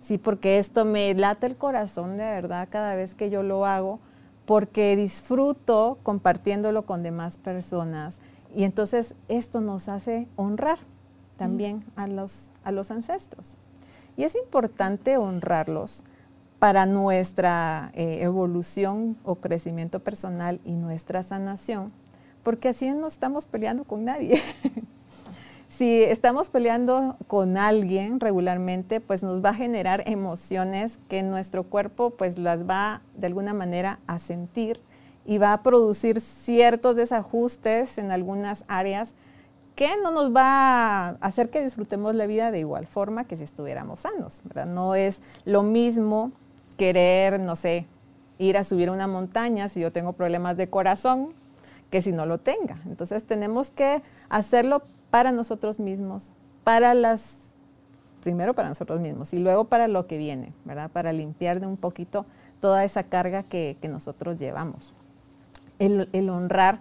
Sí, porque esto me late el corazón de verdad cada vez que yo lo hago, porque disfruto compartiéndolo con demás personas. Y entonces esto nos hace honrar también a, los, a los ancestros. Y es importante honrarlos para nuestra eh, evolución o crecimiento personal y nuestra sanación, porque así no estamos peleando con nadie. si estamos peleando con alguien regularmente, pues nos va a generar emociones que nuestro cuerpo pues las va de alguna manera a sentir y va a producir ciertos desajustes en algunas áreas que no nos va a hacer que disfrutemos la vida de igual forma que si estuviéramos sanos, ¿verdad? No es lo mismo querer, no sé, ir a subir una montaña si yo tengo problemas de corazón que si no lo tenga. Entonces tenemos que hacerlo para nosotros mismos, para las, primero para nosotros mismos y luego para lo que viene, ¿verdad? Para limpiar de un poquito toda esa carga que, nosotros llevamos. El, el honrar,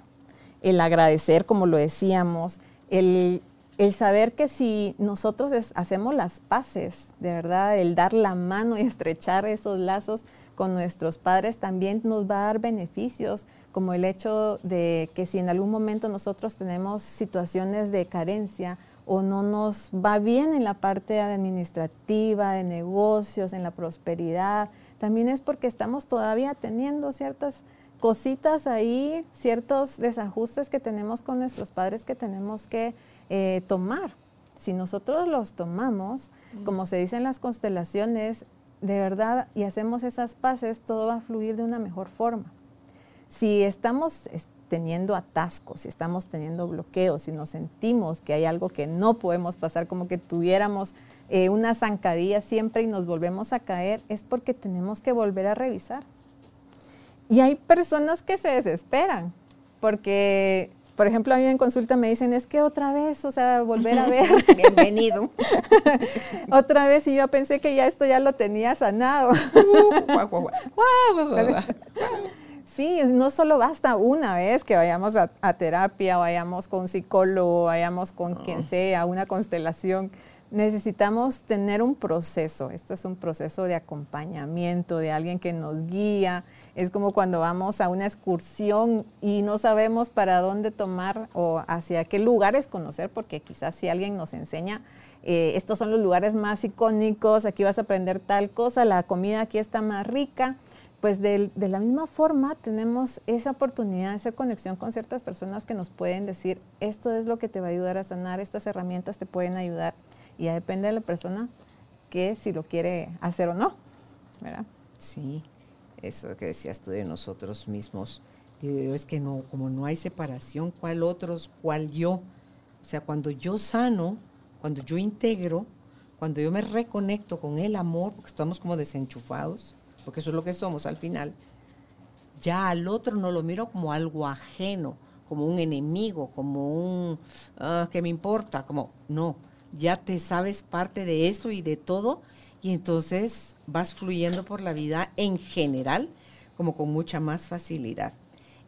el agradecer, como lo decíamos, el, saber que si nosotros hacemos las paces, de verdad, el dar la mano y estrechar esos lazos con nuestros padres también nos va a dar beneficios, como el hecho de que si en algún momento nosotros tenemos situaciones de carencia o no nos va bien en la parte administrativa, de negocios, en la prosperidad, también es porque estamos todavía teniendo ciertas cositas ahí, ciertos desajustes que tenemos con nuestros padres que tenemos que eh, tomar. Si nosotros los tomamos, como se dice en las constelaciones, de verdad, y hacemos esas paces, todo va a fluir de una mejor forma. Si estamos teniendo atascos, si estamos teniendo bloqueos, si nos sentimos que hay algo que no podemos pasar, como que tuviéramos eh, una zancadilla siempre y nos volvemos a caer, es porque tenemos que volver a revisar. Y hay personas que se desesperan, porque, por ejemplo, a mí en consulta me dicen, es que otra vez, o sea, volver a ver. Bienvenido. otra vez, y yo pensé que ya esto ya lo tenía sanado. Sí, no solo basta una vez que vayamos a, terapia, vayamos con un psicólogo, vayamos con quien ah. sea, una constelación necesitamos tener un proceso. Esto es un proceso de acompañamiento, de alguien que nos guía. Es como cuando vamos a una excursión y no sabemos para dónde tomar o hacia qué lugares conocer, porque quizás si alguien nos enseña, eh, estos son los lugares más icónicos, aquí vas a aprender tal cosa, la comida aquí está más rica. Pues de, de la misma forma tenemos esa oportunidad, esa conexión con ciertas personas que nos pueden decir, esto es lo que te va a ayudar a sanar, estas herramientas te pueden ayudar y ya depende de la persona que si lo quiere hacer o no, ¿verdad? Sí, eso que decías tú de nosotros mismos. Digo es que no, como no hay separación, ¿cuál otros, cuál yo? O sea, cuando yo sano, cuando yo integro, cuando yo me reconecto con el amor, porque estamos como desenchufados, porque eso es lo que somos al final, ya al otro no lo miro como algo ajeno, como un enemigo, como un, ah, que me importa, como, no, ya te sabes parte de eso y de todo, y entonces vas fluyendo por la vida en general como con mucha más facilidad.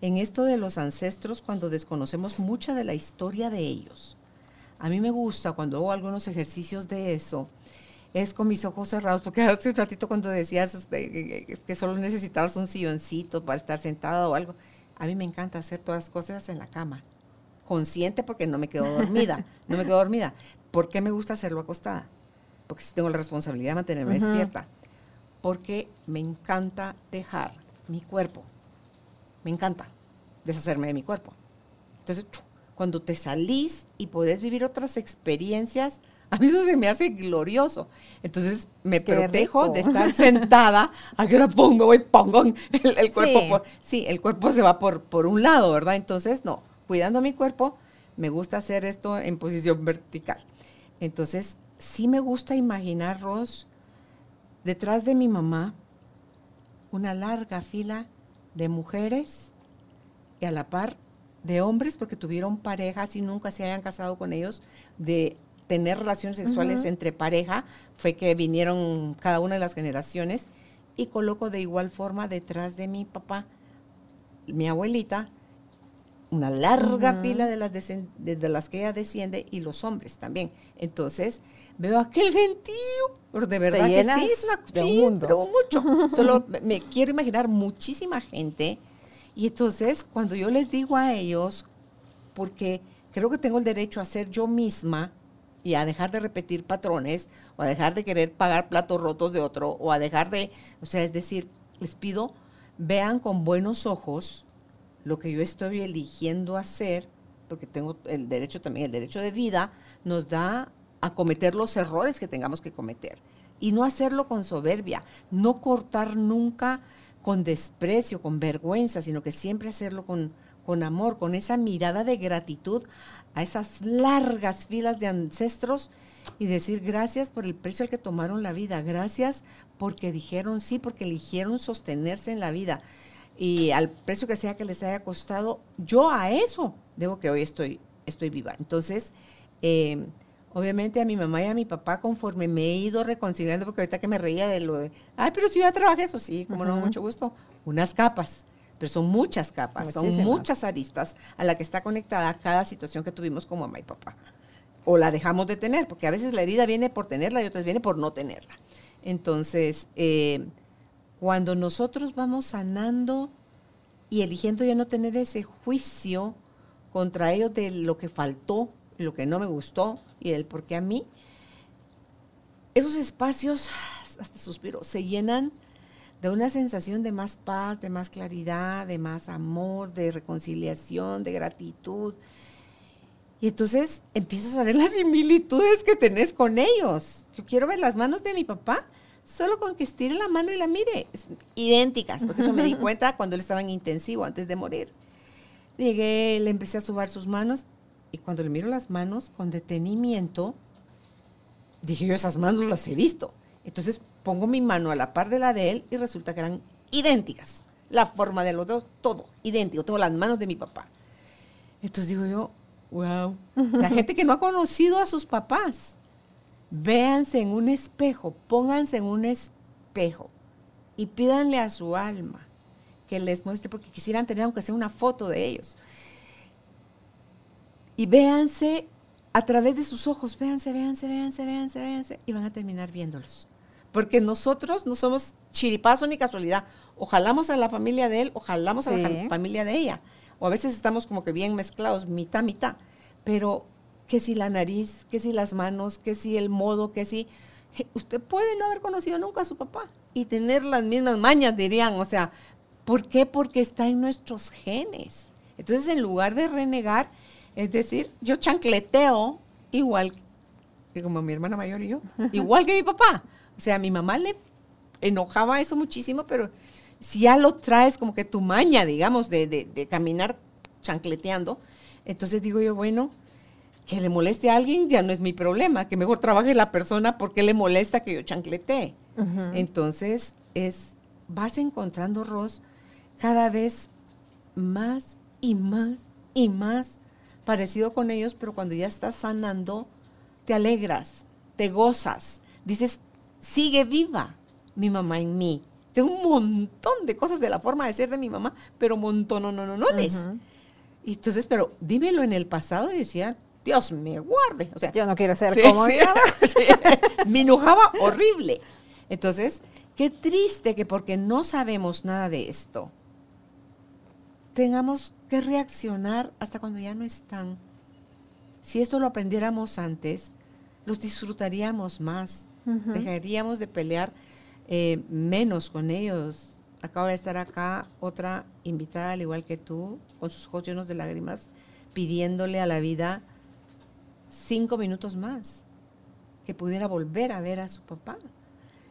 En esto de los ancestros, cuando desconocemos mucha de la historia de ellos, a mí me gusta cuando hago algunos ejercicios de eso, es con mis ojos cerrados, porque hace un ratito cuando decías este, que solo necesitabas un silloncito para estar sentado o algo, a mí me encanta hacer todas las cosas en la cama consciente porque no me quedo dormida, no me quedo dormida. ¿Por qué me gusta hacerlo acostada? Porque sí tengo la responsabilidad de mantenerme despierta. Porque me encanta dejar mi cuerpo. Me encanta deshacerme de mi cuerpo. Entonces, cuando te salís y podés vivir otras experiencias, a mí eso se me hace glorioso. Entonces me protejo de estar sentada, a que ahora pongo, voy, pongo el, cuerpo. Sí. el cuerpo se va por, por un lado, ¿verdad? Entonces, no, cuidando mi cuerpo, me gusta hacer esto en posición vertical. Entonces, sí me gusta imaginar, Ros, detrás de mi mamá, una larga fila de mujeres y a la par de hombres, porque tuvieron parejas y nunca se hayan casado con ellos, de tener relaciones sexuales entre pareja, fue que vinieron cada una de las generaciones, y coloco de igual forma detrás de mi papá, mi abuelita, una larga fila de las, de, las que ella desciende y los hombres también. Entonces, veo aquel gentío, de verdad que sí, es una, mundo. Pero mucho. Solo me quiero imaginar muchísima gente. Y entonces, cuando yo les digo a ellos, porque creo que tengo el derecho a ser yo misma y a dejar de repetir patrones, o a dejar de querer pagar platos rotos de otro, o a dejar de, o sea, es decir, les pido, vean con buenos ojos lo que yo estoy eligiendo hacer, porque tengo el derecho también, el derecho de vida, nos da a cometer los errores que tengamos que cometer. Y no hacerlo con soberbia, no cortar nunca con desprecio, con vergüenza, sino que siempre hacerlo con, con amor, con esa mirada de gratitud a esas largas filas de ancestros y decir gracias por el precio al que tomaron la vida, gracias porque dijeron sí, porque eligieron sostenerse en la vida y al precio que sea que les haya costado, yo a eso debo que hoy estoy, estoy viva. Entonces, eh, obviamente a mi mamá y a mi papá, conforme me he ido reconciliando, porque ahorita que me reía de lo de, ay, pero si yo ya trabajé eso, sí, como no, mucho gusto, unas capas. Pero son muchas capas, son muchas aristas a la que está conectada cada situación que tuvimos como mamá y papá. O la dejamos de tener, porque a veces la herida viene por tenerla y otras viene por no tenerla. Entonces, eh, cuando nosotros vamos sanando y eligiendo ya no tener ese juicio contra ellos de lo que faltó, lo que no me gustó y el por qué a mí, esos espacios, hasta suspiro, se llenan de una sensación de más paz, de más claridad, de más amor, de reconciliación, de gratitud. Y entonces empiezas a ver las similitudes que tenés con ellos. Yo quiero ver las manos de mi papá solo con que estire la mano y la mire, idénticas, porque eso me di cuenta cuando él estaba en intensivo antes de morir. llegué, le empecé a subar sus manos y cuando le miro las manos con detenimiento, dije yo esas manos las he visto. Entonces pongo mi mano a la par de la de él y resulta que eran idénticas. La forma de los dos, todo idéntico. Tengo las manos de mi papá. Entonces digo yo, wow. La gente que no ha conocido a sus papás, véanse en un espejo, pónganse en un espejo y pídanle a su alma que les muestre, porque quisieran tener aunque sea una foto de ellos. Y véanse a través de sus ojos, véanse, véanse, véanse, véanse, véanse, y van a terminar viéndolos. Porque nosotros no somos chiripazo ni casualidad. O jalamos a la familia de él o jalamos a la familia de ella. O a veces estamos como que bien mezclados, mitad, mitad. Pero que si la nariz, que si las manos, que si el modo, que si... Usted puede no haber conocido nunca a su papá y tener las mismas mañas, dirían. O sea, ¿por qué? Porque está en nuestros genes. Entonces, en lugar de renegar, es decir, yo chancleteo igual que como mi hermana mayor y yo, igual que mi papá. O sea, a mi mamá le enojaba eso muchísimo, pero si ya lo traes como que tu maña, digamos, de, de, caminar chancleteando, entonces digo yo, bueno, que le moleste a alguien ya no es mi problema, que mejor trabaje la persona porque le molesta que yo chancletee. Entonces, es, vas encontrando, Ros, cada vez más y más y más parecido con ellos, pero cuando ya estás sanando, te alegras, te gozas, dices, sigue viva mi mamá en mí. Tengo un montón de cosas de la forma de ser de mi mamá, pero montón, no, no, no, no. Y entonces, pero dímelo en el pasado y decía, Dios me guarde. O sea, yo no quiero ser como mi mamá. me enojaba horrible. Entonces, qué triste que porque no sabemos nada de esto, tengamos que reaccionar hasta cuando ya no están. Si esto lo aprendiéramos antes, los disfrutaríamos más, dejaríamos de pelear eh, menos con ellos. Acaba de estar acá otra invitada, al igual que tú, con sus ojos llenos de lágrimas, pidiéndole a la vida cinco minutos más, que pudiera volver a ver a su papá.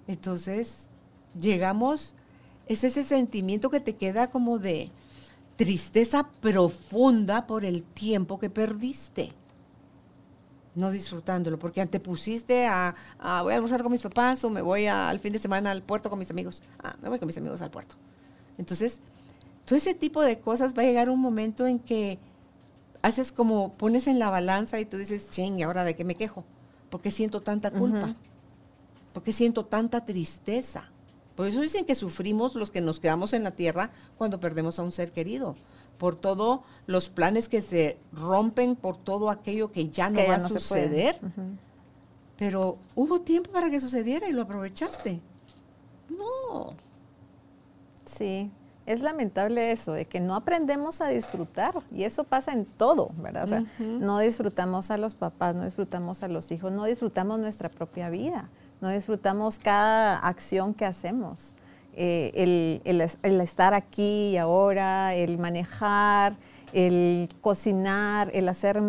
Entonces, llegamos, es ese sentimiento que te queda como de, tristeza profunda por el tiempo que perdiste, no disfrutándolo, porque antepusiste a, a voy a almorzar con mis papás o me voy al fin de semana al puerto con mis amigos. Ah, me voy con mis amigos al puerto. Entonces, todo ese tipo de cosas va a llegar un momento en que haces como pones en la balanza y tú dices, ching, ¿y ahora de qué me quejo? ¿Por qué siento tanta culpa? ¿Por qué siento tanta tristeza? Por eso dicen que sufrimos los que nos quedamos en la tierra cuando perdemos a un ser querido, por todos los planes que se rompen, por todo aquello que ya no va a suceder. Pero hubo tiempo para que sucediera y lo aprovechaste. No. Sí, es lamentable eso, de que no aprendemos a disfrutar, y eso pasa en todo, ¿verdad? O sea, no disfrutamos a los papás, no disfrutamos a los hijos, no disfrutamos nuestra propia vida no disfrutamos cada acción que hacemos. Eh, el, estar aquí y ahora, el manejar, el cocinar, el hacer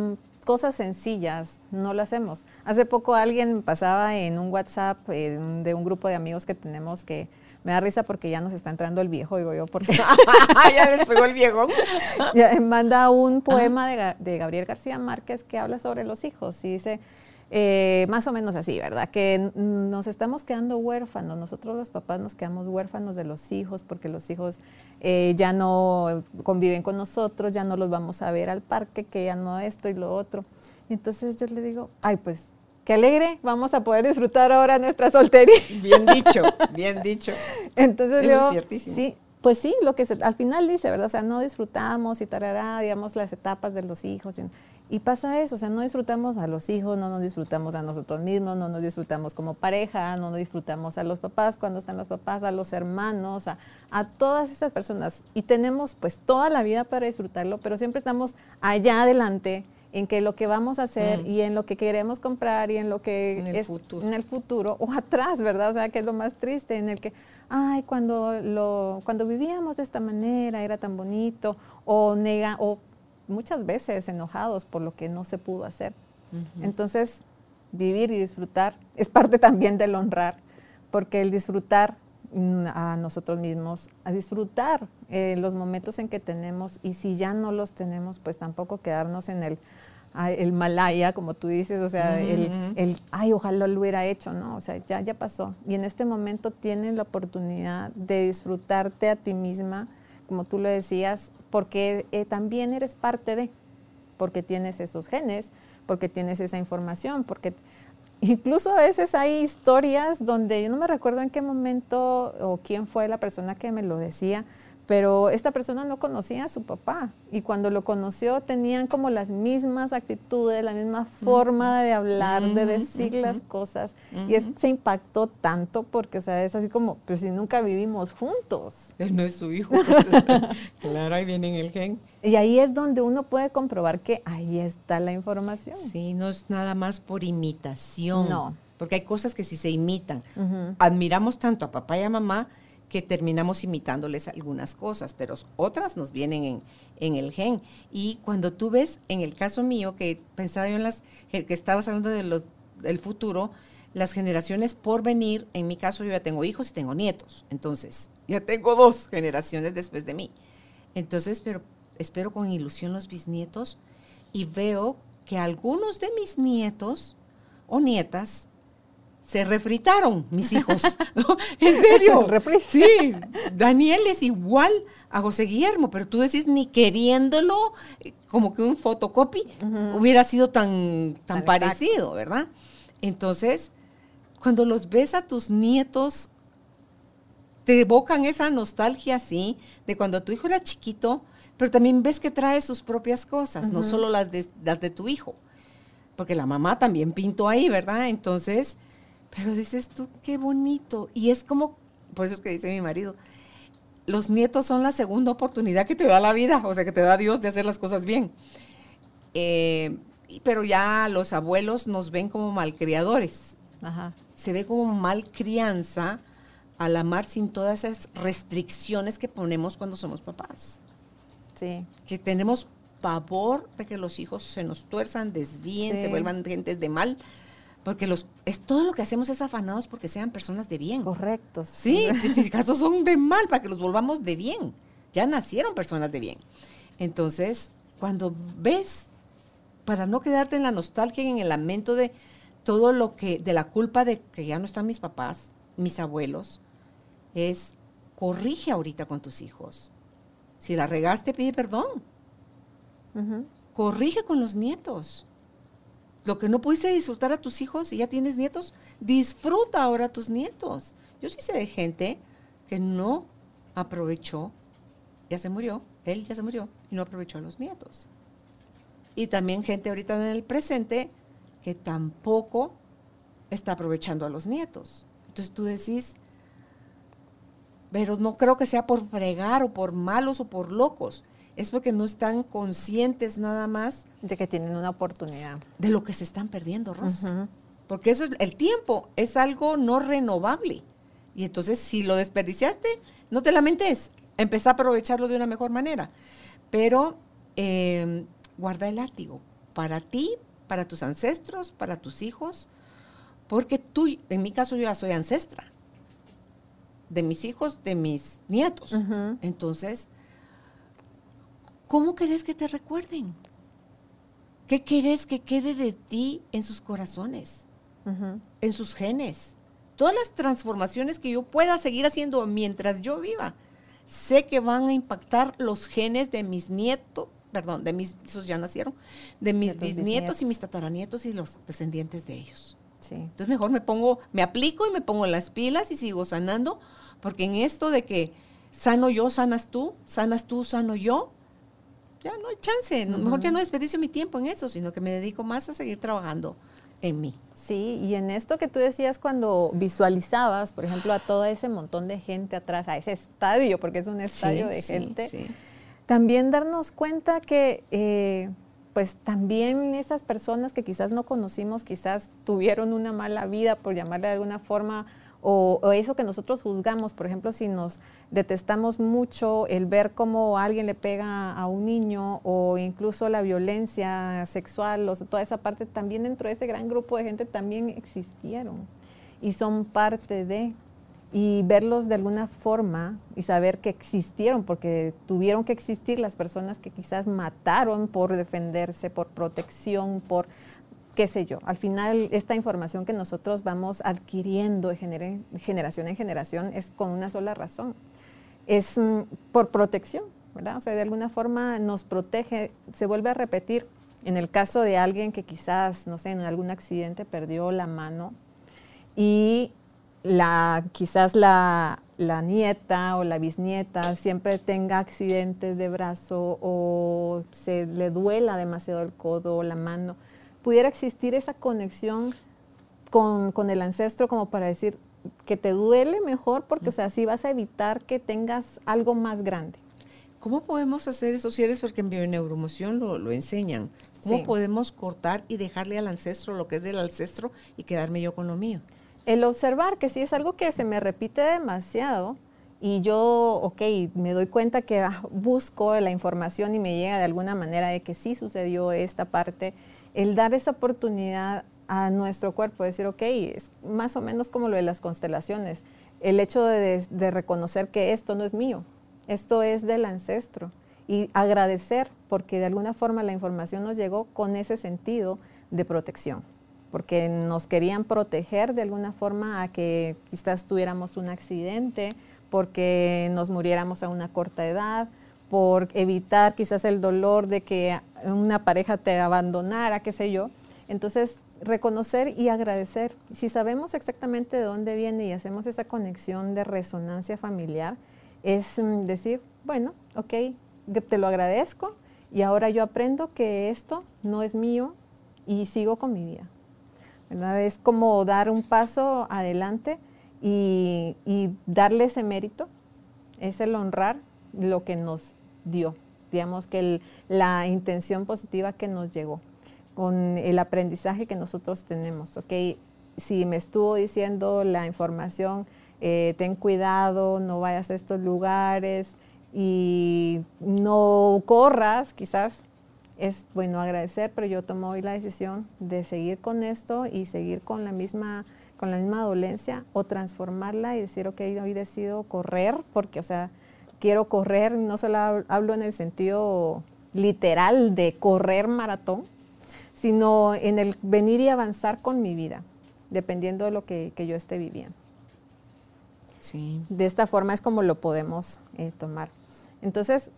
cosas sencillas, no lo hacemos. Hace poco alguien pasaba en un WhatsApp eh, de un grupo de amigos que tenemos que me da risa porque ya nos está entrando el viejo, digo yo, porque ya despegó el viejo. manda un poema de, de Gabriel García Márquez que habla sobre los hijos y dice, eh, más o menos así, ¿verdad? Que nos estamos quedando huérfanos, nosotros los papás nos quedamos huérfanos de los hijos porque los hijos eh, ya no conviven con nosotros, ya no los vamos a ver al parque, que ya no esto y lo otro. Entonces yo le digo, ay, pues qué alegre, vamos a poder disfrutar ahora nuestra soltería. Bien dicho, bien dicho. Entonces Eso es ciertísimo. sí, pues sí, lo que al final dice, ¿verdad? O sea, no disfrutamos y tarará, digamos, las etapas de los hijos. Y, pasa eso, o sea, no disfrutamos a los hijos, no nos disfrutamos a nosotros mismos, no nos disfrutamos como pareja, no nos disfrutamos a los papás cuando están los papás, a los hermanos, a, a todas esas personas. Y tenemos pues toda la vida para disfrutarlo, pero siempre estamos allá adelante en que lo que vamos a hacer mm. y en lo que queremos comprar y en lo que en el es futuro. en el futuro o atrás, ¿verdad? O sea, que es lo más triste en el que, ay, cuando lo cuando vivíamos de esta manera era tan bonito o nega o muchas veces enojados por lo que no se pudo hacer. Entonces, vivir y disfrutar es parte también del honrar, porque el disfrutar mm, a nosotros mismos, a disfrutar eh, los momentos en que tenemos y si ya no los tenemos, pues tampoco quedarnos en el, el malaya, como tú dices, o sea, el, el, ay, ojalá lo hubiera hecho, ¿no? O sea, ya, ya pasó. Y en este momento tienes la oportunidad de disfrutarte a ti misma, como tú lo decías, porque eh, también eres parte de, porque tienes esos genes, porque tienes esa información, porque incluso a veces hay historias donde yo no me recuerdo en qué momento o quién fue la persona que me lo decía, pero esta persona no conocía a su papá y cuando lo conoció tenían como las mismas actitudes, la misma forma de hablar, de decir las cosas y es, se impactó tanto porque, o sea, es así como, pues si nunca vivimos juntos. Él no es su hijo. claro, ahí viene el gen. Y ahí es donde uno puede comprobar que ahí está la información. Sí, no es nada más por imitación. No. Porque hay cosas que si se imitan. Admiramos tanto a papá y a mamá que terminamos imitándoles algunas cosas, pero otras nos vienen en, el gen. Y cuando tú ves, en el caso mío, que pensaba yo en las, que estabas hablando del futuro, las generaciones por venir, en mi caso yo ya tengo hijos y tengo nietos, entonces ya tengo dos generaciones después de mí. Entonces, pero espero con ilusión los bisnietos y veo que algunos de mis nietos o nietas se refritaron mis hijos. En serio. sí. Daniel es igual a José Guillermo, pero tú decís ni queriéndolo, como que un fotocopy hubiera sido tan, tan, parecido, ¿verdad? Entonces, cuando los ves a tus nietos, te evocan esa nostalgia así, de cuando tu hijo era chiquito, pero también ves que trae sus propias cosas, no solo las de, las de tu hijo, porque la mamá también pintó ahí, ¿verdad? Entonces, pero dices tú, qué bonito. Y es como, por eso es que dice mi marido, los nietos son la segunda oportunidad que te da la vida, o sea, que te da Dios de hacer las cosas bien. Eh, pero ya los abuelos nos ven como malcriadores. Ajá. Se ve como mal crianza al amar sin todas esas restricciones que ponemos cuando somos papás. Sí. Que tenemos pavor de que los hijos se nos tuerzan, desvíen, se vuelvan gentes de mal, porque los, es, todo lo que hacemos es afanados porque sean personas de bien. Correcto. Sí, si casos son de mal, para que los volvamos de bien. Ya nacieron personas de bien. Entonces, cuando ves, para no quedarte en la nostalgia y en el lamento de todo lo que, de la culpa de que ya no están mis papás, mis abuelos, es corrige ahorita con tus hijos. Si la regaste, pide perdón. Corrige con los nietos lo que no pudiste disfrutar a tus hijos y ya tienes nietos, disfruta ahora a tus nietos. Yo sí sé de gente que no aprovechó, ya se murió, él ya se murió y no aprovechó a los nietos. Y también gente ahorita en el presente que tampoco está aprovechando a los nietos. Entonces tú decís, pero no creo que sea por fregar o por malos o por locos es porque no están conscientes nada más de que tienen una oportunidad. De lo que se están perdiendo, Ros. Porque eso es, el tiempo es algo no renovable. Y entonces si lo desperdiciaste, no te lamentes, empezá a aprovecharlo de una mejor manera. Pero em, guarda el látigo para ti, para tus ancestros, para tus hijos, porque tú, en mi caso yo ya soy ancestra de mis hijos, de mis nietos. Entonces, ¿Cómo querés que te recuerden? ¿Qué querés que quede de ti en sus corazones, en sus genes? Todas las transformaciones que yo pueda seguir haciendo mientras yo viva, sé que van a impactar los genes de mis nietos, perdón, de mis, esos ya nacieron, de mis bisnietos y mis tataranietos y los descendientes de ellos. Entonces mejor me pongo, me aplico y me pongo las pilas y sigo sanando, porque en esto de que sano yo, sanas tú, sanas tú, sano yo, ya no hay chance, mejor ya no desperdicio mi tiempo en eso, sino que me dedico más a seguir trabajando en mí. Sí, y en esto que tú decías cuando visualizabas, por ejemplo, a todo ese montón de gente atrás, a ese estadio, porque es un estadio de gente, también darnos cuenta que eh, pues también esas personas que quizás no conocimos, quizás tuvieron una mala vida, por llamarle de alguna forma, o, eso que nosotros juzgamos, por ejemplo, si nos detestamos mucho el ver cómo alguien le pega a un niño o incluso la violencia sexual, o toda esa parte, también dentro de ese gran grupo de gente también existieron y son parte de, y verlos de alguna forma y saber que existieron, porque tuvieron que existir las personas que quizás mataron por defenderse, por protección, por qué sé yo. Al final, esta información que nosotros vamos adquiriendo de generación en generación es con una sola razón. Es mm, por protección, ¿verdad? O sea, de alguna forma nos protege, se vuelve a repetir. En el caso de alguien que quizás, no sé, en algún accidente perdió la mano y la, quizás la, la nieta o la bisnieta siempre tenga accidentes de brazo o se le duela demasiado el codo o la mano, pudiera existir esa conexión con, con, el ancestro como para decir que te duele mejor porque, o sea, así vas a evitar que tengas algo más grande. ¿Cómo podemos hacer esos cierres? Porque en bioneuromoción lo, lo enseñan. ¿Cómo podemos cortar y dejarle al ancestro lo que es del ancestro y quedarme yo con lo mío? El observar, que si es algo que se me repite demasiado y yo, ok, me doy cuenta que ah, busco la información y me llega de alguna manera de que sí sucedió esta parte, el dar esa oportunidad a nuestro cuerpo, decir, ok, es más o menos como lo de las constelaciones, el hecho de, de reconocer que esto no es mío, esto es del ancestro y agradecer porque de alguna forma la información nos llegó con ese sentido de protección porque nos querían proteger de alguna forma a que quizás tuviéramos un accidente, porque nos muriéramos a una corta edad, por evitar quizás el dolor de que una pareja te abandonara, qué sé yo. Entonces, reconocer y agradecer. Si sabemos exactamente de dónde viene y hacemos esa conexión de resonancia familiar, es mm, decir, bueno, ok, te lo agradezco y ahora yo aprendo que esto no es mío y sigo con mi vida. Es como dar un paso adelante y, darle ese mérito, es el honrar lo que nos dio, digamos que la intención positiva que nos llegó, con el aprendizaje que nosotros tenemos, ¿ok? Si me estuvo diciendo la información, eh, ten cuidado, no vayas a estos lugares y no corras, quizás es bueno agradecer, pero yo tomo hoy la decisión de seguir con esto y seguir con la misma con la misma dolencia o transformarla y decir, ok, hoy decido correr, porque, o sea, quiero correr, no solo hablo en el sentido literal de correr maratón, sino en el venir y avanzar con mi vida, dependiendo de lo que, yo esté viviendo. Sí. De esta forma es como lo podemos eh, tomar. Entonces,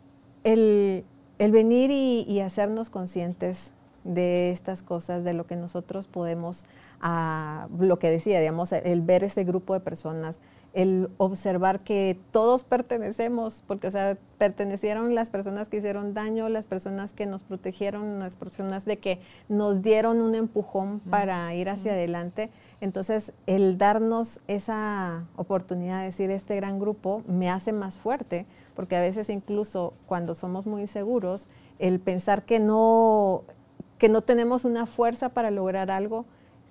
el, el venir y, hacernos conscientes de estas cosas, de lo que nosotros podemos, ah, lo que decía, digamos, el ver ese grupo de personas, el observar que todos pertenecemos, porque, o sea, pertenecieron las personas que hicieron daño, las personas que nos protegieron, las personas de que nos dieron un empujón para ir hacia adelante. Entonces, el darnos esa oportunidad de decir, este gran grupo me hace más fuerte, porque a veces incluso cuando somos muy seguros, el pensar que no, que no tenemos una fuerza para lograr algo,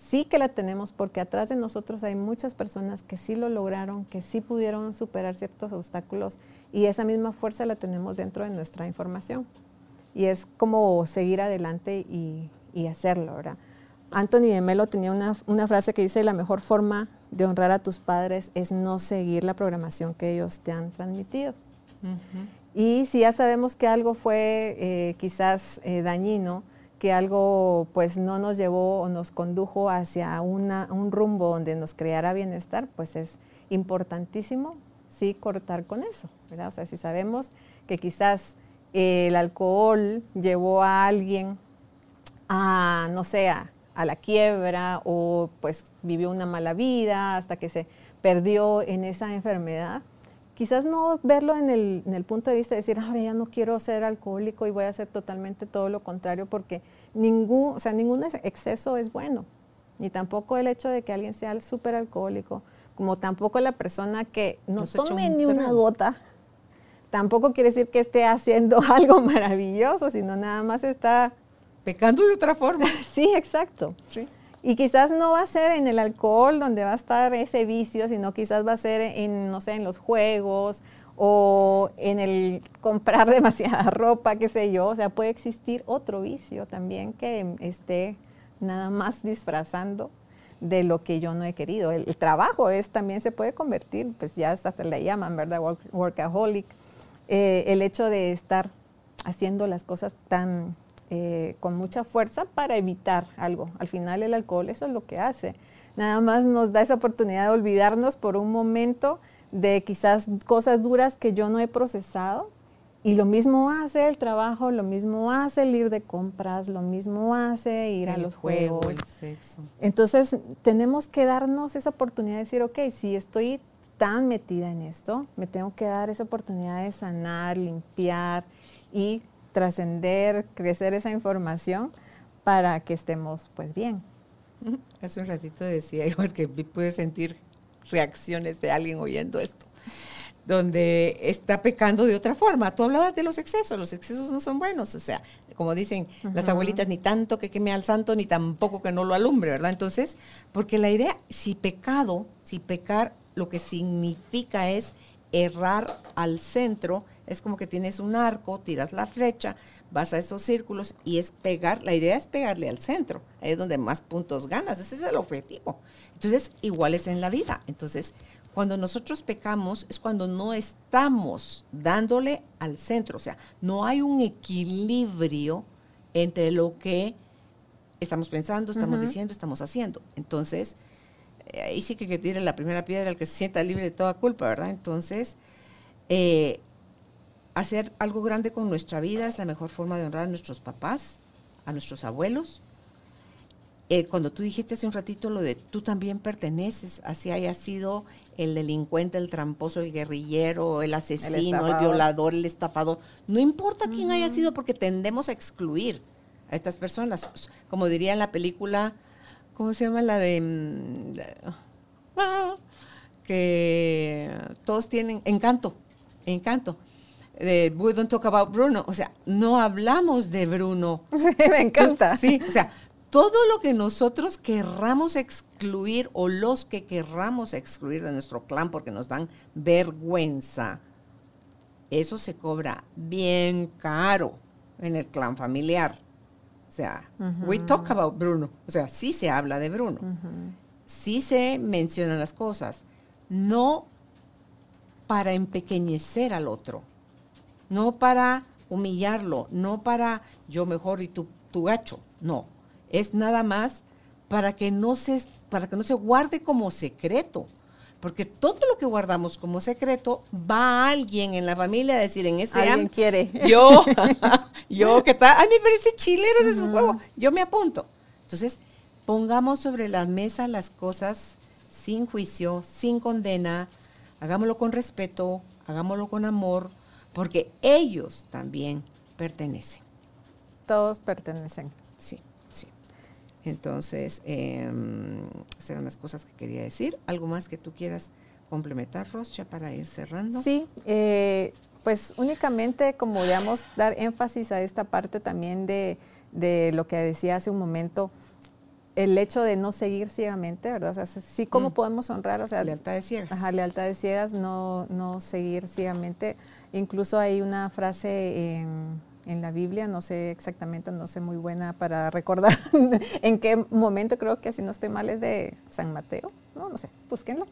sí que la tenemos porque atrás de nosotros hay muchas personas que sí lo lograron, que sí pudieron superar ciertos obstáculos y esa misma fuerza la tenemos dentro de nuestra información. Y es como seguir adelante y, hacerlo, ¿verdad? Anthony de Melo tenía una, una, frase que dice, la mejor forma de honrar a tus padres es no seguir la programación que ellos te han transmitido. Y si ya sabemos que algo fue eh, quizás eh, dañino, que algo pues no nos llevó o nos condujo hacia un rumbo donde nos creara bienestar, pues es importantísimo sí cortar con eso, ¿verdad? O sea, si sabemos que quizás el alcohol llevó a alguien a, no sé, a la quiebra o pues vivió una mala vida hasta que se perdió en esa enfermedad, quizás no verlo en el, punto de vista de decir, ahora ya no quiero ser alcohólico y voy a hacer totalmente todo lo contrario, porque ningún, o sea, ningún exceso es bueno, ni tampoco el hecho de que alguien sea súper alcohólico, como tampoco la persona que no, tome ni una gota, tampoco quiere decir que esté haciendo algo maravilloso, sino nada más está... Pecando de otra forma. sí, exacto. Sí. Y quizás no va a ser en el alcohol donde va a estar ese vicio, sino quizás va a ser en, no sé, en los juegos o en el comprar demasiada ropa, qué sé yo. O sea, puede existir otro vicio también que esté nada más disfrazando de lo que yo no he querido. El, trabajo es también se puede convertir, pues ya hasta le llaman, ¿verdad? workaholic. Eh, el hecho de estar haciendo las cosas tan eh, con mucha fuerza para evitar algo. Al final el alcohol eso es lo que hace. Nada más nos da esa oportunidad de olvidarnos por un momento de quizás cosas duras que yo no he procesado. Y lo mismo hace el trabajo, lo mismo hace el ir de compras, lo mismo hace ir a los juegos. El sexo. Entonces tenemos que darnos esa oportunidad de decir, ok, si estoy tan metida en esto, me tengo que dar esa oportunidad de sanar, limpiar y trascender, crecer esa información para que estemos pues bien. Hace un ratito decía, es que pude sentir reacciones de alguien oyendo esto, donde está pecando de otra forma. Tú hablabas de los excesos, los excesos no son buenos, o sea, como dicen las abuelitas, ni tanto que queme al santo, ni tampoco que no lo alumbre, ¿verdad? Entonces, porque la idea, si pecado, si pecar, lo que significa es errar al centro, es como que tienes un arco, tiras la flecha, vas a esos círculos y es pegar, la idea es pegarle al centro, ahí es donde más puntos ganas, ese es el objetivo. Entonces, igual es en la vida. Entonces, cuando nosotros pecamos es cuando no estamos dándole al centro, o sea, no hay un equilibrio entre lo que estamos pensando, estamos diciendo, estamos haciendo. Entonces, ahí sí que, que tire la primera piedra el que se sienta libre de toda culpa, ¿verdad? Entonces, eh, hacer algo grande con nuestra vida es la mejor forma de honrar a nuestros papás, a nuestros abuelos. Eh, cuando tú dijiste hace un ratito lo de tú también perteneces, así haya sido el delincuente, el tramposo, el guerrillero, el asesino, el, violador, el estafador, no importa quién haya sido porque tendemos a excluir a estas personas. Como diría en la película, ¿cómo se llama la de... Mm, ah, que todos tienen encanto, encanto de We Don't Talk About Bruno. O sea, no hablamos de Bruno. Sí, me encanta. Sí, o sea, todo lo que nosotros querramos excluir o los que querramos excluir de nuestro clan porque nos dan vergüenza, eso se cobra bien caro en el clan familiar. O sea, we talk about Bruno. O sea, sí se habla de Bruno. Sí se mencionan las cosas. No para empequeñecer al otro no para humillarlo, no para yo mejor y tú, tu gacho, no. Es nada más para que no se, para que no se guarde como secreto. Porque todo lo que guardamos como secreto va a alguien en la familia a decir en ese Alguien quiere. Yo, yo que tal, ay, me parece chilero ese juego, yo me apunto. Entonces, pongamos sobre la mesa las cosas sin juicio, sin condena, hagámoslo con respeto, hagámoslo con amor, porque ellos también pertenecen. Todos pertenecen. Sí. Entonces, eh, esas eran las cosas que quería decir. ¿Algo más que tú quieras complementar, Roscha, para ir cerrando? Sí, eh, pues únicamente como digamos dar énfasis a esta parte también de, de lo que decía hace un momento, el hecho de no seguir ciegamente, ¿verdad? O sea, sí, ¿cómo mm. podemos honrar? O sea, lealtad de ciegas. Ajá, lealtad de ciegas, no, no seguir ciegamente. Incluso hay una frase en, en, la Biblia, no sé exactamente, no sé muy buena para recordar en qué momento, creo que si no estoy mal es de San Mateo, no, no sé, búsquenlo,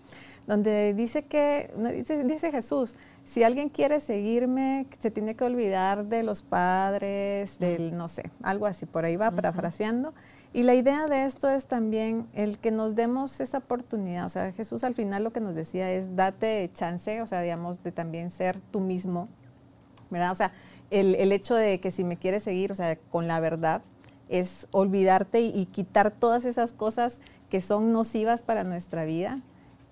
donde dice que, dice, dice Jesús, si alguien quiere seguirme, se tiene que olvidar de los padres, del, no sé, algo así, por ahí va, parafraseando. Y la idea de esto es también el que nos demos esa oportunidad. O sea, Jesús al final lo que nos decía es date chance, o sea, digamos, de también ser tú mismo, ¿verdad? O sea, el, el hecho de que si me quieres seguir, o sea, con la verdad, es olvidarte y, quitar todas esas cosas que son nocivas para nuestra vida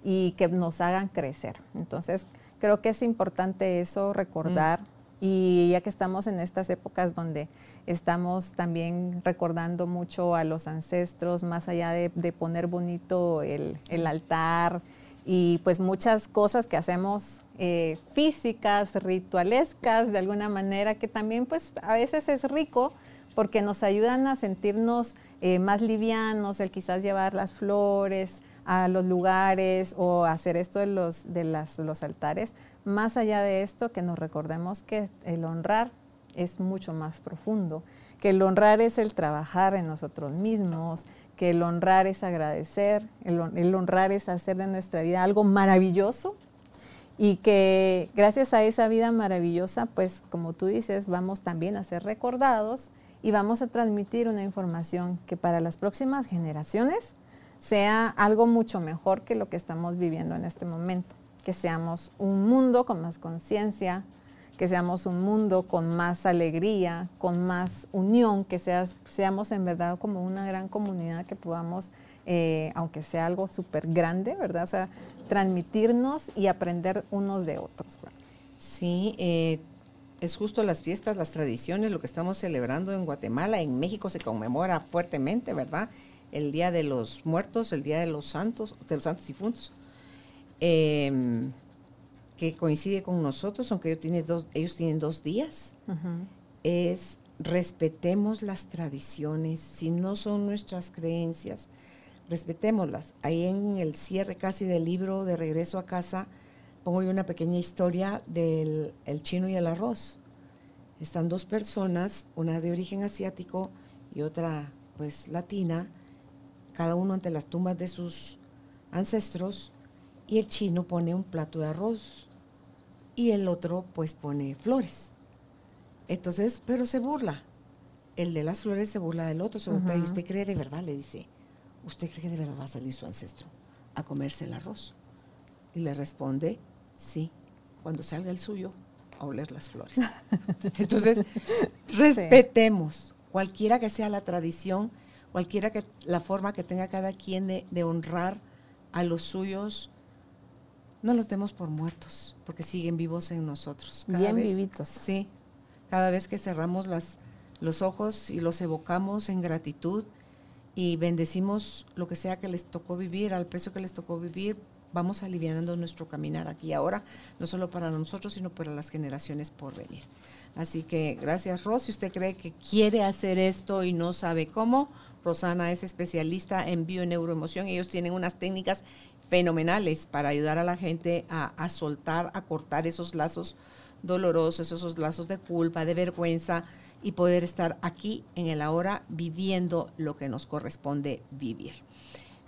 y que nos hagan crecer. Entonces, creo que es importante eso, recordar. Mm. Y ya que estamos en estas épocas donde estamos también recordando mucho a los ancestros, más allá de, poner bonito el, altar y pues muchas cosas que hacemos eh, físicas, ritualescas, de alguna manera, que también pues a veces es rico porque nos ayudan a sentirnos eh, más livianos, el quizás llevar las flores a los lugares o hacer esto de los, de los altares, más allá de esto, que nos recordemos que el honrar es mucho más profundo, que el honrar es el trabajar en nosotros mismos, que el honrar es agradecer, el, honrar es hacer de nuestra vida algo maravilloso y que gracias a esa vida maravillosa, pues como tú dices, vamos también a ser recordados y vamos a transmitir una información que para las próximas generaciones sea algo mucho mejor que lo que estamos viviendo en este momento, que seamos un mundo con más conciencia, que seamos un mundo con más alegría, con más unión, que seamos en verdad como una gran comunidad que podamos, eh, aunque sea algo súper grande, ¿verdad? O sea, transmitirnos y aprender unos de otros. Sí, eh, es justo las fiestas, las tradiciones, lo que estamos celebrando en Guatemala. En México se conmemora fuertemente, ¿verdad? El Día de los Muertos, el Día de los Santos, de los Santos Difuntos. Eh, que coincide con nosotros, aunque ellos tienen dos, ellos tienen dos días, es respetemos las tradiciones, si no son nuestras creencias, respetémoslas. Ahí en el cierre casi del libro de Regreso a casa, pongo yo una pequeña historia del el chino y el arroz. Están dos personas, una de origen asiático y otra pues latina, cada uno ante las tumbas de sus ancestros, y el chino pone un plato de arroz y el otro pues pone flores. Entonces, pero se burla. El de las flores se burla del otro, se ¿Y usted cree de verdad? Le dice, ¿usted cree que de verdad va a salir su ancestro a comerse el arroz? Y le responde, sí, cuando salga el suyo, a oler las flores. Entonces, respetemos, cualquiera que sea la tradición, cualquiera que la forma que tenga cada quien de, de honrar a los suyos, no los demos por muertos, porque siguen vivos en nosotros. Bien vivitos. Sí, cada vez que cerramos las, los ojos y los evocamos en gratitud y bendecimos lo que sea que les tocó vivir, al precio que les tocó vivir, vamos aliviando nuestro caminar aquí ahora, no solo para nosotros, sino para las generaciones por venir. Así que gracias, Ros. Si usted cree que quiere hacer esto y no sabe cómo, Rosana es especialista en bioneuroemoción. Ellos tienen unas técnicas fenomenales para ayudar a la gente a, soltar, a cortar esos lazos dolorosos, esos lazos de culpa, de vergüenza y poder estar aquí en el ahora viviendo lo que nos corresponde vivir.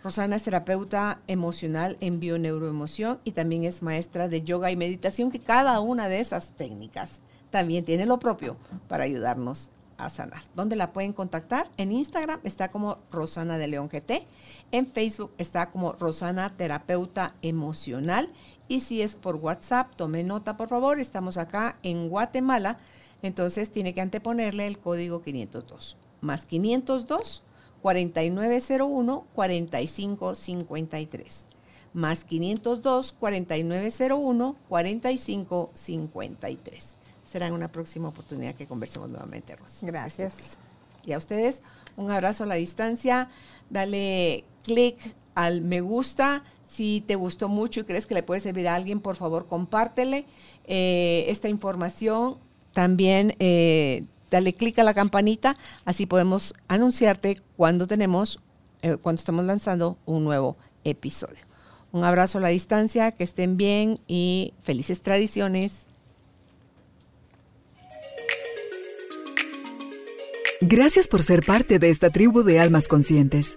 Rosana es terapeuta emocional en bioneuroemoción y también es maestra de yoga y meditación, que cada una de esas técnicas también tiene lo propio para ayudarnos a sanar. ¿Dónde la pueden contactar? En Instagram está como Rosana de León GT, en Facebook está como Rosana Terapeuta Emocional y si es por WhatsApp, tome nota por favor, estamos acá en Guatemala, entonces tiene que anteponerle el código 502, más 502 4901 4553 más 502 4901 4553 será en una próxima oportunidad que conversemos nuevamente, Rosa. Gracias. Y a ustedes, un abrazo a la distancia. Dale clic al me gusta. Si te gustó mucho y crees que le puede servir a alguien, por favor, compártele eh, esta información. También eh, dale clic a la campanita, así podemos anunciarte cuando tenemos, eh, cuando estamos lanzando un nuevo episodio. Un abrazo a la distancia, que estén bien y felices tradiciones. Gracias por ser parte de esta tribu de almas conscientes.